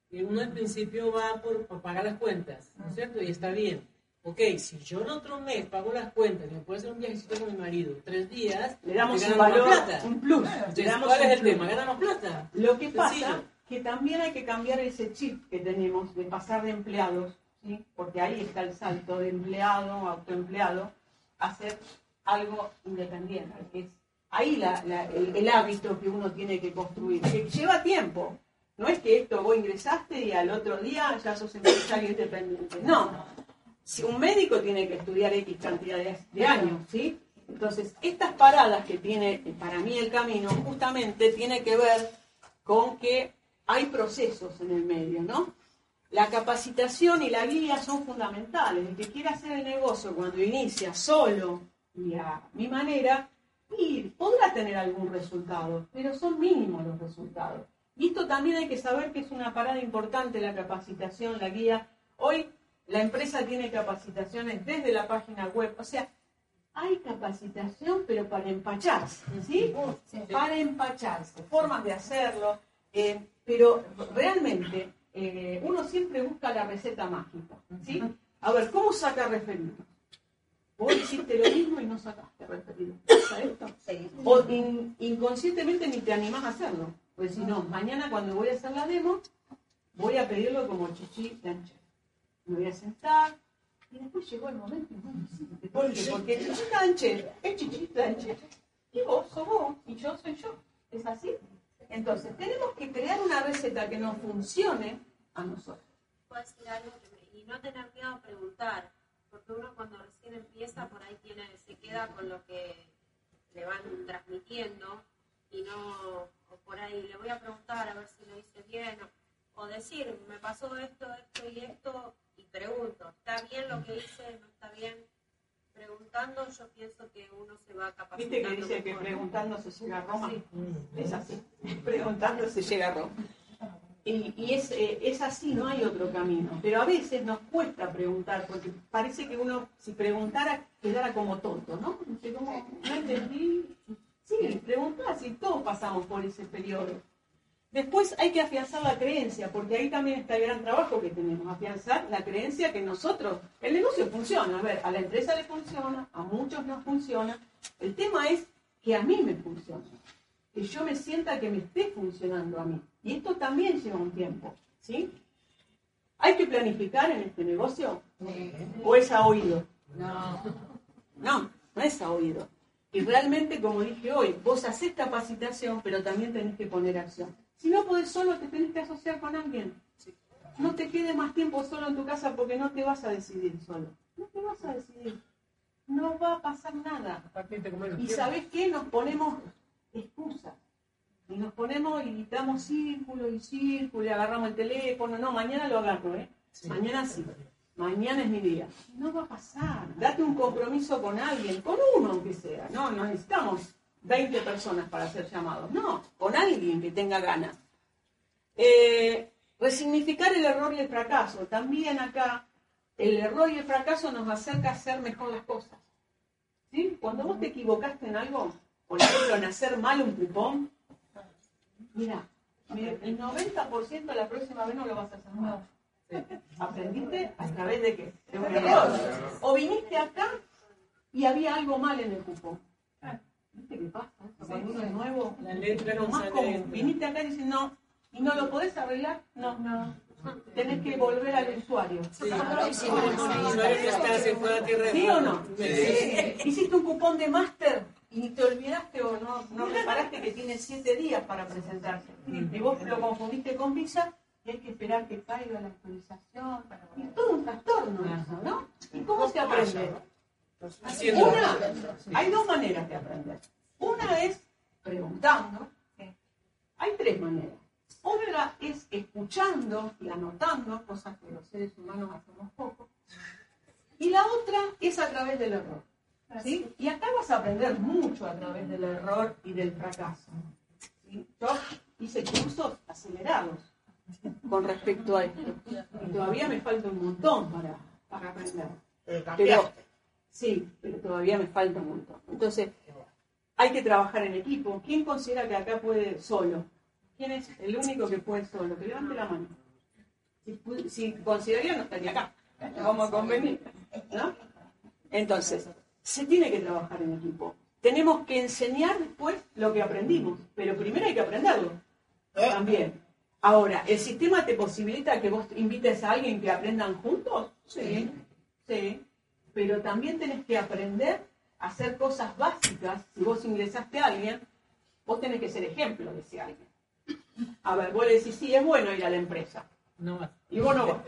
que uno al principio va por, por pagar las cuentas, ¿no es cierto? Y está bien. Ok, si yo el otro mes pago las cuentas me puedo hacer un viajecito con mi marido, tres días, Le damos un valor, más plata. un plus. Le Entonces, damos ¿cuál un es el plus. tema? Ganamos plata. Lo que pasa Sencillo. que también hay que cambiar ese chip que tenemos de pasar de empleados, ¿sí? porque ahí está el salto de empleado, autoempleado, a ser algo independiente, que es ahí la- la- el, hábito que uno tiene que construir, que lleva tiempo. No es que esto vos ingresaste y al otro día ya sos empresario independiente. No. Si un médico tiene que estudiar X cantidad de, de años, ¿sí? Entonces, estas paradas que tiene eh, para mí el camino, justamente tiene que ver con que hay procesos en el medio, ¿no? La capacitación y la guía son fundamentales. El que quiera hacer el negocio cuando inicia solo y a mi manera, y podrá tener algún resultado, pero son mínimos los resultados. Y esto también hay que saber que es una parada importante la capacitación, la guía. Hoy la empresa tiene capacitaciones desde la página web, o sea, hay capacitación, pero para empacharse, ¿sí? Para empacharse, formas de hacerlo, eh, pero realmente eh, uno siempre busca la receta mágica, ¿sí? A ver, ¿cómo saca referidos? Vos hiciste lo mismo y no sacaste referidos. ¿Pasa esto? O in- inconscientemente ni te animás a hacerlo. Pues si no, mañana cuando voy a hacer la demo, voy a pedirlo como chichi plancher. Me voy a sentar y después llegó el momento sí, ¿por qué? Porque chichi plancher es chichi plancher. Y vos sos vos y yo soy yo. ¿Es así? Entonces, tenemos que crear una receta que nos funcione a nosotros. ser algo y no tener miedo a preguntar, porque uno cuando recién empieza por ahí tiene, se queda con lo que le van transmitiendo y no, o por ahí le voy a preguntar a ver si lo hice bien, o, o decir, me pasó esto, esto y esto, y pregunto, ¿está bien lo que hice? ¿No está bien? Preguntando yo pienso que uno se va capacitando. Viste que dice que preguntando se llega a Roma. Es así. Preguntando se llega a Roma. Y, es, eh, es así, no hay otro camino. Pero a veces nos cuesta preguntar, porque parece que uno, si preguntara, quedara como tonto, ¿no? No entendí. Sí, preguntar, si todos pasamos por ese periodo. Después hay que afianzar la creencia, porque ahí también está el gran trabajo que tenemos, afianzar la creencia que nosotros, el negocio funciona, a ver, a la empresa le funciona, a muchos no funciona. El tema es que a mí me funciona, que yo me sienta que me esté funcionando a mí. Y esto también lleva un tiempo, ¿sí? ¿Hay que planificar en este negocio? ¿O es a oído? No. No, no es a oído. Y realmente, como dije hoy, vos haces capacitación, pero también tenés que poner acción. Si no podés solo, te tenés que asociar con alguien. No te quedes más tiempo solo en tu casa porque no te vas a decidir solo. No te vas a decidir. No va a pasar nada. Y ¿sabés qué? Nos ponemos excusas. Y nos ponemos y damos círculo y círculo y agarramos el teléfono. No, mañana lo agarro, ¿eh? Mañana sí. Mañana es mi día. No va a pasar. Date un compromiso con alguien, con uno aunque sea. No, no necesitamos 20 personas para hacer llamados. No, con alguien que tenga ganas. Eh, resignificar el error y el fracaso. También acá el error y el fracaso nos acerca a hacer mejor las cosas. ¿Sí? Cuando vos te equivocaste en algo, por ejemplo, en hacer mal un cupón, mira, el 90% la próxima vez no lo vas a hacer mal. ¿Aprendiste a través de qué? De un error. O viniste acá y había algo mal en el cupón. ¿Viste qué pasa? Cuando uno es nuevo, La letra lo no más común. Viniste acá y dices, no, ¿y no lo podés arreglar? No, no. Tenés que volver al usuario. Sí. El usuario que está, se fue a tierra de ¿Sí o no? Hiciste un cupón de máster y te olvidaste o no, no reparaste que tiene siete días para presentarse. Y vos lo confundiste con visa y hay que esperar que caiga la actualización. Y todo un trastorno eso, ¿no? ¿Y cómo se aprende? Una, hay dos maneras de aprender. Una es preguntando. Hay tres maneras. Una es escuchando y anotando, cosas que los seres humanos hacemos poco. Y la otra es a través del error. ¿Sí? Y acá vas a aprender mucho a través del error y del fracaso. ¿sí? Yo hice cursos acelerados con respecto a esto. Y todavía me falta un montón para, para aprender. Pero, sí, pero todavía me falta un montón. Entonces, hay que trabajar en equipo. ¿Quién considera que acá puede solo? ¿Quién es el único que puede solo? Que levante la mano. Si consideraría, no estaría acá. Vamos a convenir. ¿no? Entonces, se tiene que trabajar en equipo. Tenemos que enseñar después lo que aprendimos, pero primero hay que aprenderlo. También. Ahora, ¿el sistema te posibilita que vos invites a alguien que aprendan juntos? Sí, sí. Pero también tenés que aprender a hacer cosas básicas. Si vos ingresaste a alguien, vos tenés que ser ejemplo de ese alguien. A ver, vos le decís, sí, es bueno ir a la empresa. No más. Y vos no vas.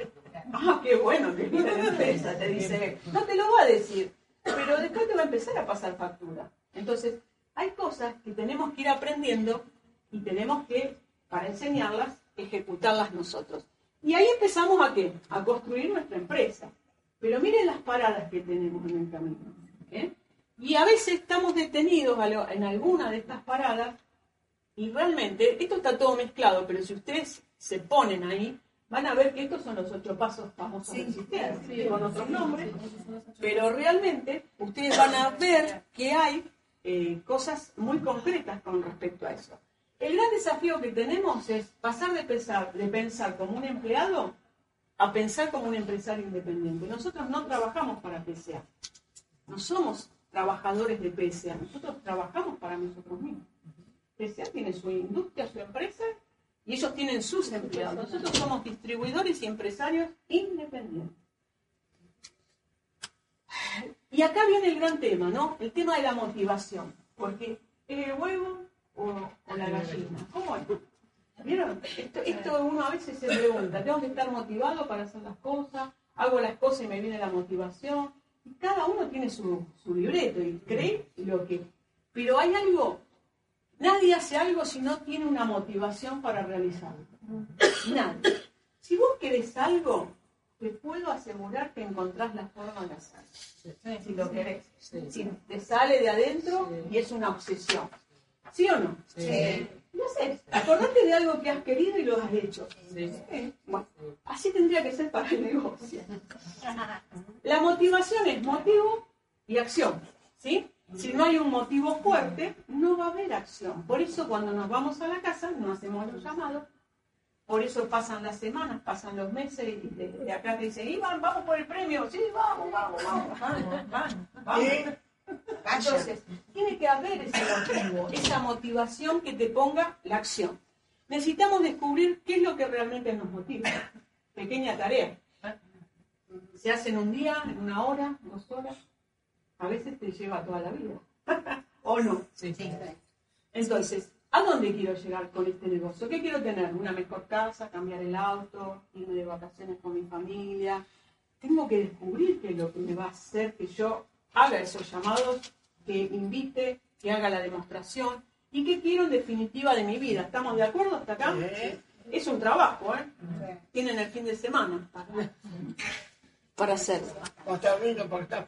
Ah, qué bueno que ir a la empresa, te dice. No te lo va a decir, pero después te va a empezar a pasar factura. Entonces, hay cosas que tenemos que ir aprendiendo y tenemos que, para enseñarlas, ejecutarlas nosotros. Y ahí empezamos a qué? A construir nuestra empresa. Pero miren las paradas que tenemos en el camino. ¿eh? Y a veces estamos detenidos en alguna de estas paradas y realmente, esto está todo mezclado, pero si ustedes se ponen ahí, van a ver que estos son los ocho pasos famosos del sistema, con otros nombres, pero realmente ustedes van a ver que hay eh, cosas muy concretas con respecto a eso. El gran desafío que tenemos es pasar de pensar, de pensar como un empleado a pensar como un empresario independiente. Nosotros no trabajamos para PSA, no somos trabajadores de PSA, nosotros trabajamos para nosotros mismos. PSA tiene su industria, su empresa, y ellos tienen sus empleados. Nosotros somos distribuidores y empresarios independientes. Y acá viene el gran tema, ¿no? El tema de la motivación. Porque ¿es el huevo o, o la gallina? ¿Cómo es? ¿Vieron? Esto, esto uno a veces se pregunta, ¿tengo que estar motivado para hacer las cosas? ¿Hago las cosas y me viene la motivación? Y cada uno tiene su, su libreto y cree lo que... Pero hay algo, nadie hace algo si no tiene una motivación para realizarlo. Nadie. Si vos querés algo, te puedo asegurar que encontrás la forma de hacerlo. Si lo querés. Si te sale de adentro y es una obsesión. ¿Sí o no? Sí. Lo haces. Acordate de algo que has querido y lo has hecho. Sí. Bueno, así tendría que ser para el negocio. La motivación es motivo y acción. ¿sí? Si no hay un motivo fuerte, no va a haber acción. Por eso cuando nos vamos a la casa, no hacemos los llamados. Por eso pasan las semanas, pasan los meses y de, de acá te dicen, Iván, vamos por el premio. Sí, vamos, vamos, vamos. Vamos, vamos, vamos. Entonces, tiene que haber ese motivo, esa motivación que te ponga la acción. Necesitamos descubrir qué es lo que realmente nos motiva. Pequeña tarea. Se hace en un día, en una hora, dos horas. A veces te lleva toda la vida. ¿O no? Entonces, ¿a dónde quiero llegar con este negocio? ¿Qué quiero tener? ¿Una mejor casa? ¿Cambiar el auto? ¿Irme de vacaciones con mi familia? Tengo que descubrir qué es lo que me va a hacer que yo haga esos llamados, que invite, que haga la demostración y qué quiero en definitiva de mi vida. ¿Estamos de acuerdo hasta acá? Es un trabajo, ¿eh? Tienen el fin de semana para, para hacerlo.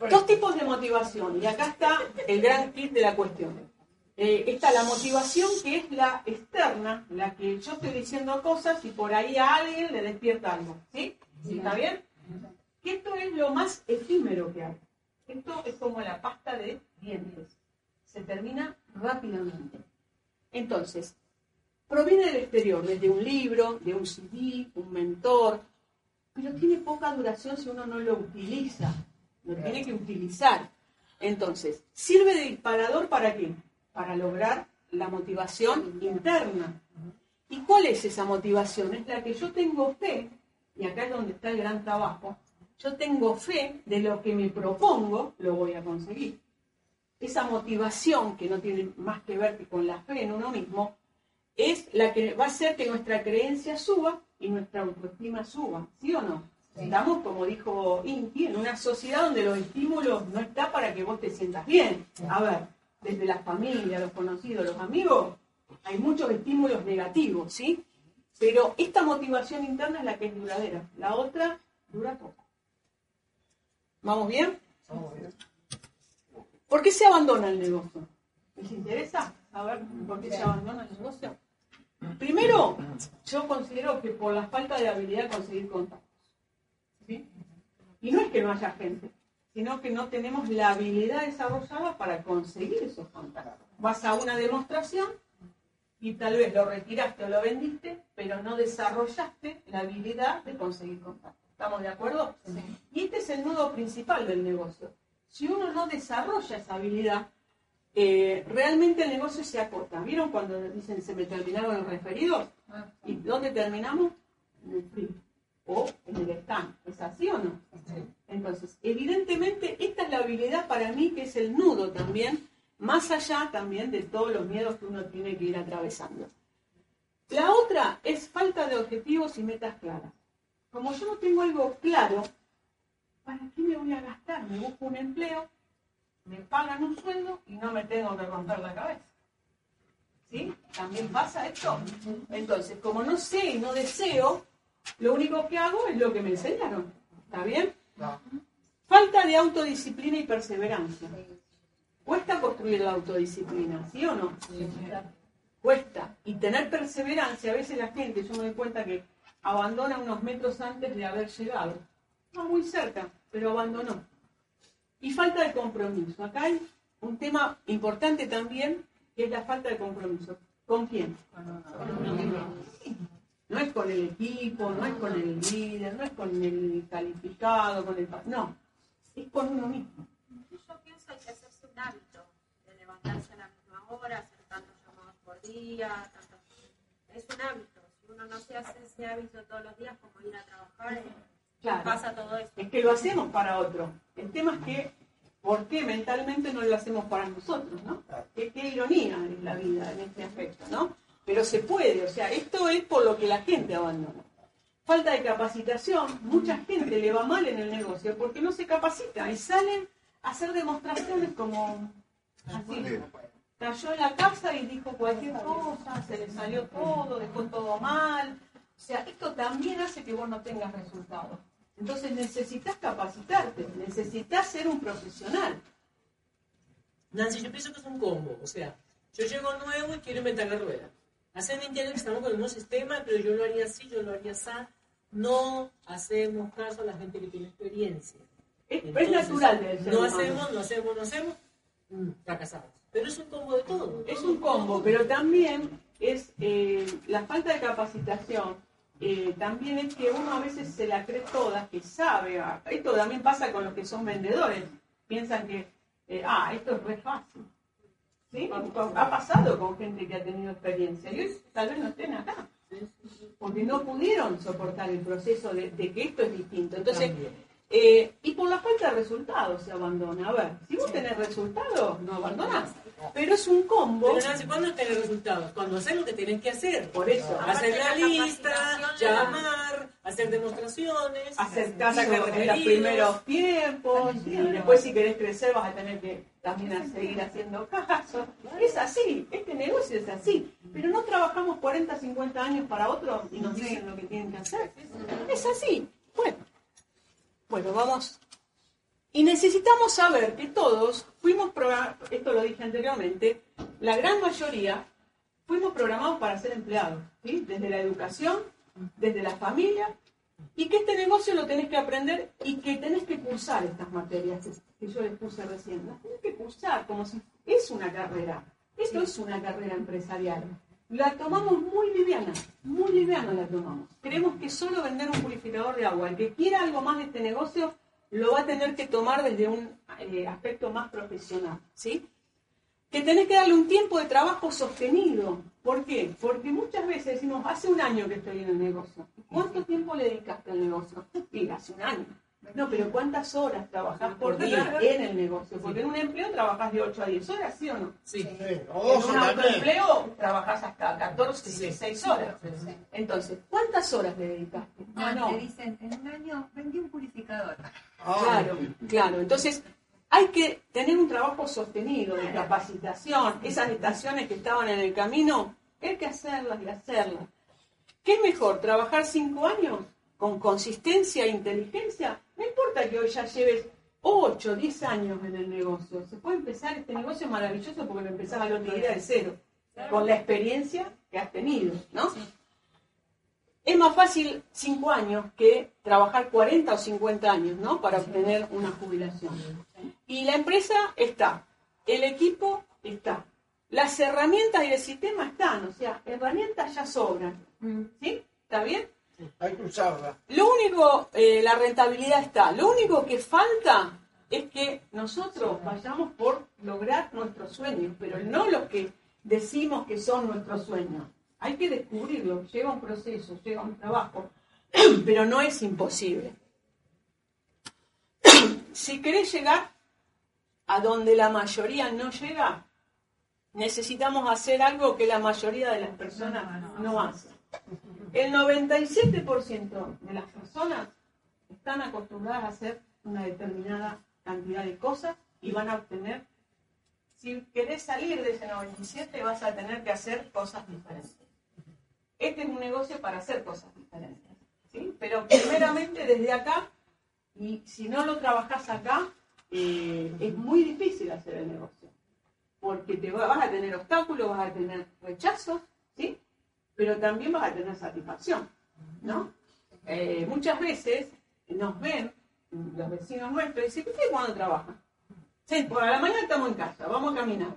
Dos tipos de motivación y acá está el gran kit de la cuestión. Eh, está la motivación que es la externa, la que yo estoy diciendo cosas y por ahí a alguien le despierta algo. ¿Sí? ¿Está bien? que esto es lo más efímero que hay. Esto es como la pasta de dientes. Se termina rápidamente. Entonces, proviene del exterior, desde un libro, de un CD, un mentor, pero tiene poca duración si uno no lo utiliza. Lo tiene que utilizar. Entonces, sirve de disparador para qué? Para lograr la motivación interna. ¿Y cuál es esa motivación? Es la que yo tengo fe, y acá es donde está el gran trabajo, yo tengo fe de lo que me propongo, lo voy a conseguir. Esa motivación, que no tiene más que ver que con la fe en uno mismo, es la que va a hacer que nuestra creencia suba y nuestra autoestima suba, ¿sí o no? Estamos, como dijo Inti, en una sociedad donde los estímulos no están para que vos te sientas bien. A ver, desde la familia, los conocidos, los amigos, hay muchos estímulos negativos, ¿sí? Pero esta motivación interna es la que es duradera. La otra dura poco. ¿Vamos bien? ¿Por qué se abandona el negocio? ¿Les interesa saber por qué se abandona el negocio? Primero, yo considero que por la falta de habilidad de conseguir contactos. ¿sí? Y no es que no haya gente, sino que no tenemos la habilidad desarrollada para conseguir esos contactos. Vas a una demostración y tal vez lo retiraste o lo vendiste, pero no desarrollaste la habilidad de conseguir contactos. ¿Estamos de acuerdo? Y este es el nudo principal del negocio. Si uno no desarrolla esa habilidad, eh, realmente el negocio se acota. ¿Vieron cuando dicen se me terminaron los referidos? ¿Y dónde terminamos? En el free o en el stand. ¿Es así o no? Entonces, evidentemente, esta es la habilidad para mí que es el nudo también, más allá también de todos los miedos que uno tiene que ir atravesando. La otra es falta de objetivos y metas claras. Como yo no tengo algo claro, ¿para qué me voy a gastar? Me busco un empleo, me pagan un sueldo y no me tengo que romper la cabeza. ¿Sí? ¿También pasa esto? Entonces, como no sé y no deseo, lo único que hago es lo que me enseñaron. ¿Está bien? Falta de autodisciplina y perseverancia. Cuesta construir la autodisciplina, ¿sí o no? Cuesta. Y tener perseverancia, a veces la gente, yo me doy cuenta que abandona unos metros antes de haber llegado. No muy cerca, pero abandonó. Y falta de compromiso. Acá hay un tema importante también, que es la falta de compromiso. ¿Con quién? No es con el equipo, no es con el líder, no es con el calificado, con el... No, es con uno mismo. Yo pienso hay que hacerse un hábito de levantarse a la misma hora, hacer tantos llamados por día, tantos... es un hábito. Si uno no se hace ese hábito todos los días, como ir a trabajar, eh, Claro. pasa todo eso. Es que lo hacemos para otro. El tema es que, ¿por qué mentalmente no lo hacemos para nosotros? ¿no? Qué, qué ironía es la vida en este aspecto, ¿no? Pero se puede, o sea, esto es por lo que la gente abandona. Falta de capacitación, mucha gente le va mal en el negocio porque no se capacita y salen a hacer demostraciones como así. Cayó en la casa y dijo cualquier cosa, se le salió todo, dejó todo mal. O sea, esto también hace que vos no tengas resultados. Entonces necesitas capacitarte, necesitas ser un profesional. Nancy, yo pienso que es un combo. O sea, yo llego nuevo y quiero inventar la rueda. Hace 20 años que estamos con el mismo sistema, pero yo lo haría así, yo lo haría así. No hacemos caso a la gente que tiene experiencia. Es, es natural No hacemos, no hacemos, no hacemos, mm, fracasados. Pero es un combo de todo. Es un combo, pero también es eh, la falta de capacitación. Eh, también es que uno a veces se la cree toda, que sabe. ah, Esto también pasa con los que son vendedores. Piensan que, eh, ah, esto es re fácil. ¿Sí? Ha pasado con gente que ha tenido experiencia y hoy tal vez no estén acá. Porque no pudieron soportar el proceso de, de que esto es distinto. Entonces, eh, y por la falta de resultados se abandona. A ver, si vos tenés resultados, no abandonás. Pero es un combo. Pero Nancy, ¿cuándo tenés resultados? Cuando haces lo que tenés que hacer. Por eso. Hacer la la lista, llamar, hacer demostraciones. hacer caso en los primeros tiempos y después si querés crecer vas a tener que también a seguir haciendo caso. Es así, este negocio es así. Pero no trabajamos 40, 50 años para otros y nos dicen lo que tienen que hacer. Es así. Bueno, bueno, vamos. Y necesitamos saber que todos fuimos programados, esto lo dije anteriormente, la gran mayoría fuimos programados para ser empleados, ¿sí? desde la educación, desde la familia, Y que este negocio lo tenés que aprender y que tenés que cursar estas materias que, que yo les puse recién. Las tenés que cursar como si es una carrera. Esto es una carrera empresarial. La tomamos muy liviana, muy liviana la tomamos. Creemos que solo vender un purificador de agua, el que quiera algo más de este negocio, lo va a tener que tomar desde un eh, aspecto más profesional, ¿sí? Que tenés que darle un tiempo de trabajo sostenido. ¿Por qué? Porque muchas veces decimos, hace un año que estoy en el negocio. ¿Cuánto tiempo le dedicaste al negocio? Y hace un año. No, pero ¿cuántas horas trabajás por día en el negocio? Porque en un empleo trabajás de 8 a 10 horas, ¿sí o no? Sí. En un autoempleo trabajás hasta 14, 16 horas. Entonces, ¿cuántas horas le dedicaste? Ah, no. Te dicen, en un año vendí un purificador. Claro, claro. Entonces, hay que tener un trabajo sostenido de capacitación. Esas estaciones que estaban en el camino, hay que hacerlas y hacerlas. ¿Qué es mejor? ¿Trabajar cinco años con consistencia e inteligencia? No importa que hoy ya lleves 8, 10 años en el negocio. Se puede empezar este negocio maravilloso porque lo empezás al otro día de cero, con la experiencia que has tenido, ¿no? Es más fácil 5 años que trabajar 40 o 50 años, ¿no? Para obtener una jubilación. Y la empresa está, el equipo está, las herramientas y el sistema están, o sea, herramientas ya sobran. ¿Sí? ¿Está bien? Hay que usarla. Lo único, eh, la rentabilidad está. Lo único que falta es que nosotros vayamos por lograr nuestros sueños, pero no los que decimos que son nuestros sueños. Hay que descubrirlo. Lleva un proceso, lleva un trabajo, pero no es imposible. si querés llegar a donde la mayoría no llega, necesitamos hacer algo que la mayoría de las personas no hacen. El 97% de las personas están acostumbradas a hacer una determinada cantidad de cosas y van a obtener, si querés salir de ese 97 vas a tener que hacer cosas diferentes. Este es un negocio para hacer cosas diferentes. ¿sí? Pero primeramente desde acá, y si no lo trabajás acá, eh, es muy difícil hacer el negocio. Porque te va- vas a tener obstáculos, vas a tener rechazos, ¿sí? pero también vas a tener satisfacción, ¿no? Eh, muchas veces nos ven los vecinos nuestros y dicen, ¿ustedes cuándo trabajan? Sí, por la mañana estamos en casa, vamos a caminar.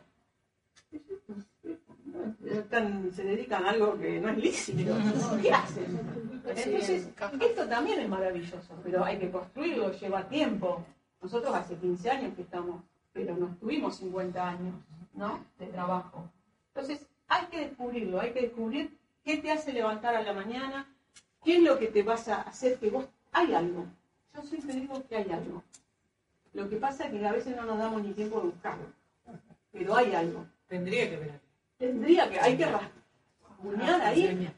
Están- se dedican a algo que no es lícito. ¿Qué hacen? Entonces, esto también es maravilloso, pero hay que construirlo, lleva tiempo. Nosotros hace 15 años que estamos, pero no tuvimos 50 años, ¿no? De trabajo. Entonces, hay que descubrirlo, hay que descubrir qué te hace levantar a la mañana, qué es lo que te vas a hacer que vos... Hay algo. Yo siempre digo que hay algo. Lo que pasa es que a veces no nos damos ni tiempo de buscarlo. Pero hay algo. Tendría que ver. Tendría que, hay que rasguñar ahí.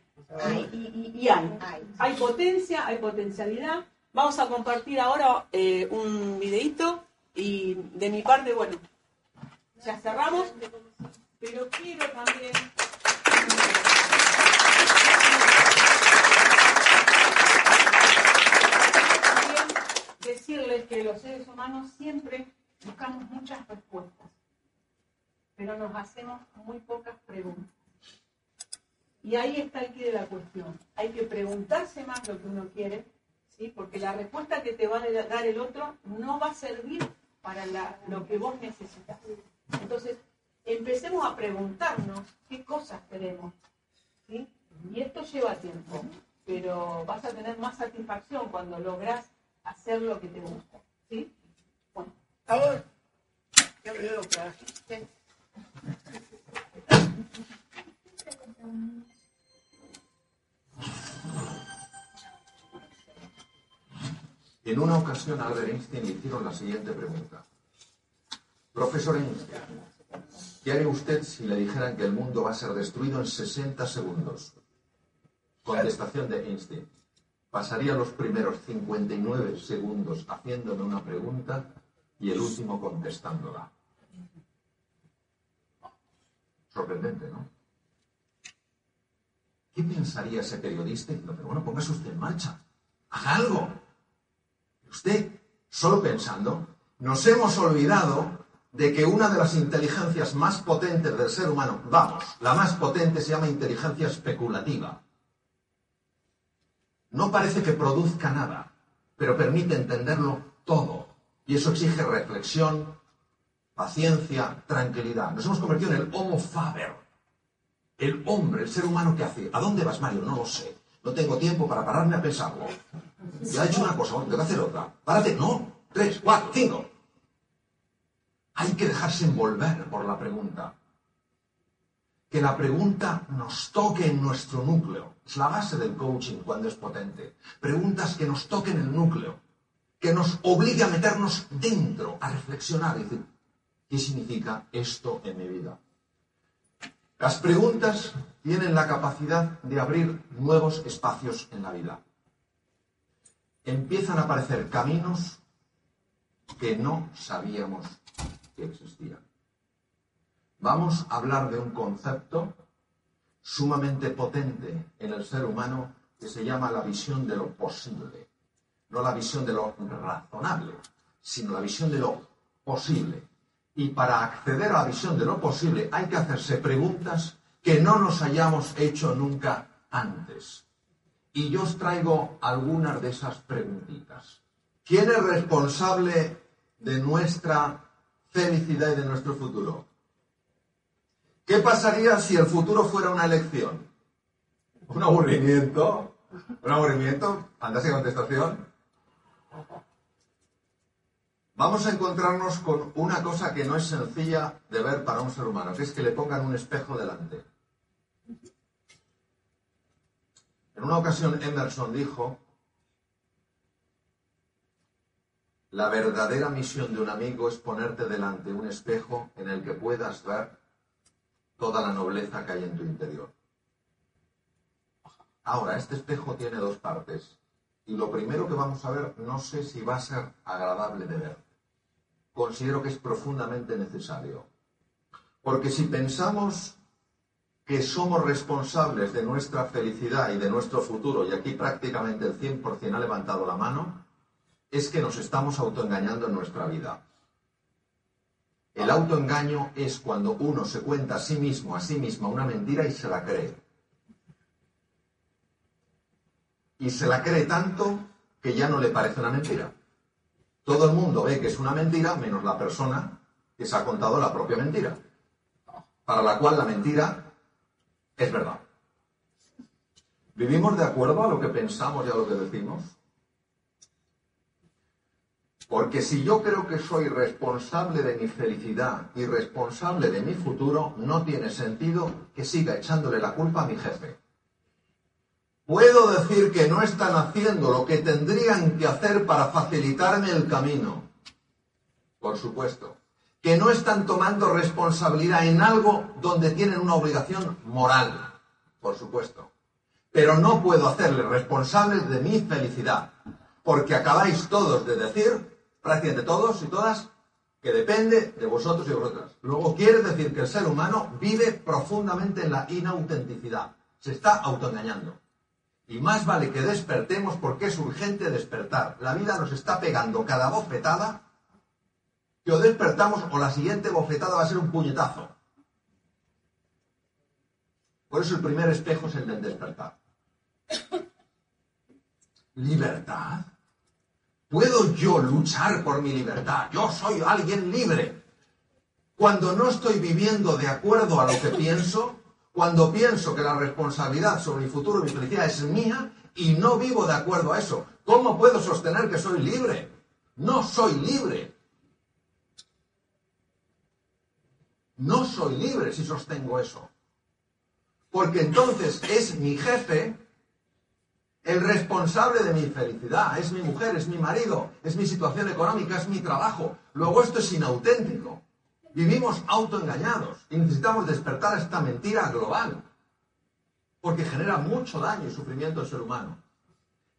Y, y- y hay. Hay potencia, hay potencialidad. Vamos a compartir ahora eh, un videito y de mi parte, bueno, ya cerramos, pero quiero. También decirles que los seres humanos siempre buscamos muchas respuestas, pero nos hacemos muy pocas preguntas. Y ahí está el quid de la cuestión. Hay que preguntarse más lo que uno quiere, ¿sí? porque la respuesta que te va a dar el otro no va a servir para la- lo que vos necesitas. Entonces, empecemos a preguntarnos qué cosas queremos. ¿sí? Y esto lleva tiempo, pero vas a tener más satisfacción cuando logras hacer lo que te gusta. ¿sí? Bueno. A ver, ¿qué? En una ocasión Albert Einstein le hicieron la siguiente pregunta. Profesor Einstein, ¿qué haría usted si le dijeran que el mundo va a ser destruido en 60 segundos? Contestación de Einstein. Pasaría los primeros 59 segundos haciéndome una pregunta y el último contestándola. Sorprendente, ¿no? ¿Qué pensaría ese periodista? pero bueno, póngase usted en marcha. Haga algo. Usted, solo pensando, nos hemos olvidado de que una de las inteligencias más potentes del ser humano, vamos, la más potente se llama inteligencia especulativa. No parece que produzca nada, pero permite entenderlo todo. Y eso exige reflexión, paciencia, tranquilidad. Nos hemos convertido en el Homo faber, el hombre, el ser humano que hace. ¿A dónde vas, Mario? No lo sé. No tengo tiempo para pararme a pensarlo. Ya he hecho una cosa, tengo que hacer otra. Párate, no. Tres, cuatro, cinco. Hay que dejarse envolver por la pregunta. Que la pregunta nos toque en nuestro núcleo. Es la base del coaching cuando es potente. Preguntas que nos toquen el núcleo. Que nos obligue a meternos dentro, a reflexionar y decir, ¿qué significa esto en mi vida? Las preguntas tienen la capacidad de abrir nuevos espacios en la vida. Empiezan a aparecer caminos que no sabíamos que existían. Vamos a hablar de un concepto sumamente potente en el ser humano que se llama la visión de lo posible. No la visión de lo razonable, sino la visión de lo posible. Y para acceder a la visión de lo posible hay que hacerse preguntas que no nos hayamos hecho nunca antes. Y yo os traigo algunas de esas preguntitas. ¿Quién es responsable de nuestra felicidad y de nuestro futuro? ¿Qué pasaría si el futuro fuera una elección? ¿Un aburrimiento? ¿Un aburrimiento? ¿Andas en contestación? Vamos a encontrarnos con una cosa que no es sencilla de ver para un ser humano, que es que le pongan un espejo delante. En una ocasión Emerson dijo, la verdadera misión de un amigo es ponerte delante un espejo en el que puedas ver toda la nobleza que hay en tu interior. Ahora, este espejo tiene dos partes. Y lo primero que vamos a ver, no sé si va a ser agradable de ver. Considero que es profundamente necesario. Porque si pensamos que somos responsables de nuestra felicidad y de nuestro futuro, y aquí prácticamente el 100% ha levantado la mano, es que nos estamos autoengañando en nuestra vida. El autoengaño es cuando uno se cuenta a sí mismo, a sí misma, una mentira y se la cree. Y se la cree tanto que ya no le parece una mentira. Todo el mundo ve que es una mentira, menos la persona que se ha contado la propia mentira, para la cual la mentira es verdad. ¿Vivimos de acuerdo a lo que pensamos y a lo que decimos? Porque si yo creo que soy responsable de mi felicidad y responsable de mi futuro, no tiene sentido que siga echándole la culpa a mi jefe. Puedo decir que no están haciendo lo que tendrían que hacer para facilitarme el camino. Por supuesto que no están tomando responsabilidad en algo donde tienen una obligación moral, por supuesto. Pero no puedo hacerles responsables de mi felicidad, porque acabáis todos de decir, prácticamente todos y todas, que depende de vosotros y vosotras. Luego quiere decir que el ser humano vive profundamente en la inautenticidad, se está autoengañando. Y más vale que despertemos porque es urgente despertar. La vida nos está pegando cada bofetada que o despertamos o la siguiente bofetada va a ser un puñetazo. Por eso el primer espejo es el del despertar. ¿Libertad? ¿Puedo yo luchar por mi libertad? Yo soy alguien libre. Cuando no estoy viviendo de acuerdo a lo que pienso, cuando pienso que la responsabilidad sobre mi futuro y mi felicidad es mía y no vivo de acuerdo a eso, ¿cómo puedo sostener que soy libre? No soy libre. No soy libre si sostengo eso. Porque entonces es mi jefe el responsable de mi felicidad. Es mi mujer, es mi marido, es mi situación económica, es mi trabajo. Luego esto es inauténtico. Vivimos autoengañados y necesitamos despertar esta mentira global. Porque genera mucho daño y sufrimiento al ser humano.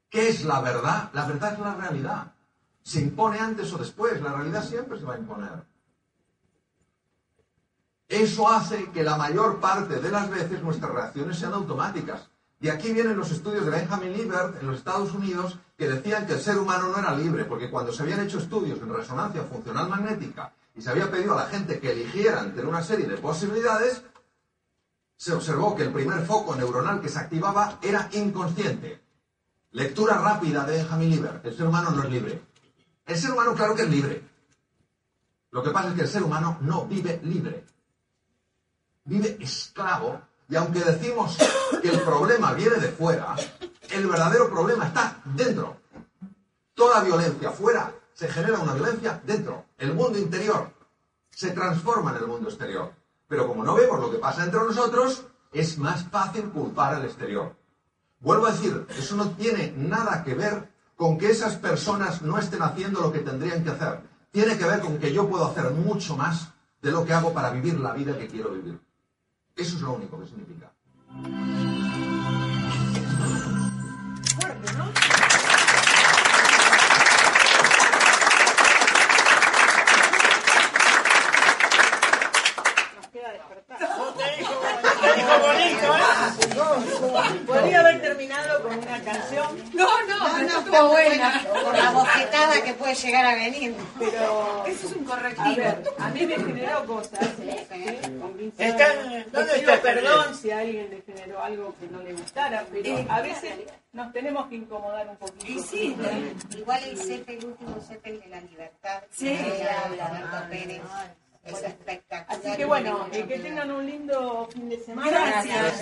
¿Qué es la verdad? La verdad es la realidad. Se impone antes o después. La realidad siempre se va a imponer. Eso hace que la mayor parte de las veces nuestras reacciones sean automáticas. De aquí vienen los estudios de Benjamin Libert en los Estados Unidos que decían que el ser humano no era libre, porque cuando se habían hecho estudios en resonancia funcional magnética y se había pedido a la gente que eligiera entre una serie de posibilidades, se observó que el primer foco neuronal que se activaba era inconsciente. Lectura rápida de Benjamin Lieber. El ser humano no es libre. El ser humano, claro que es libre. Lo que pasa es que el ser humano no vive libre. Vive esclavo. Y aunque decimos que el problema viene de fuera, el verdadero problema está dentro. Toda violencia fuera se genera una violencia dentro. El mundo interior se transforma en el mundo exterior. Pero como no vemos lo que pasa entre nosotros, es más fácil culpar al exterior. Vuelvo a decir, eso no tiene nada que ver con que esas personas no estén haciendo lo que tendrían que hacer. Tiene que ver con que yo puedo hacer mucho más de lo que hago para vivir la vida que quiero vivir. Eso es lo único que significa. Nos queda despertar. Podría haber terminado con una canción. No, no, no, está buena. Por la bofetada que puede llegar a venir. Pero. Eso es un A correctivo. ver, a mí me generó cosas. ¿eh? Con 15 Está- años. ¿dónde está perdón si a alguien le generó algo que no le gustara, pero a veces nos tenemos que incomodar un poquito. Y sí, igual el CEP, el último CEP el de la libertad. Sí. Alberto Pérez. Es espectacular. Así que bueno, eh, que tengan un lindo fin de semana. Gracias.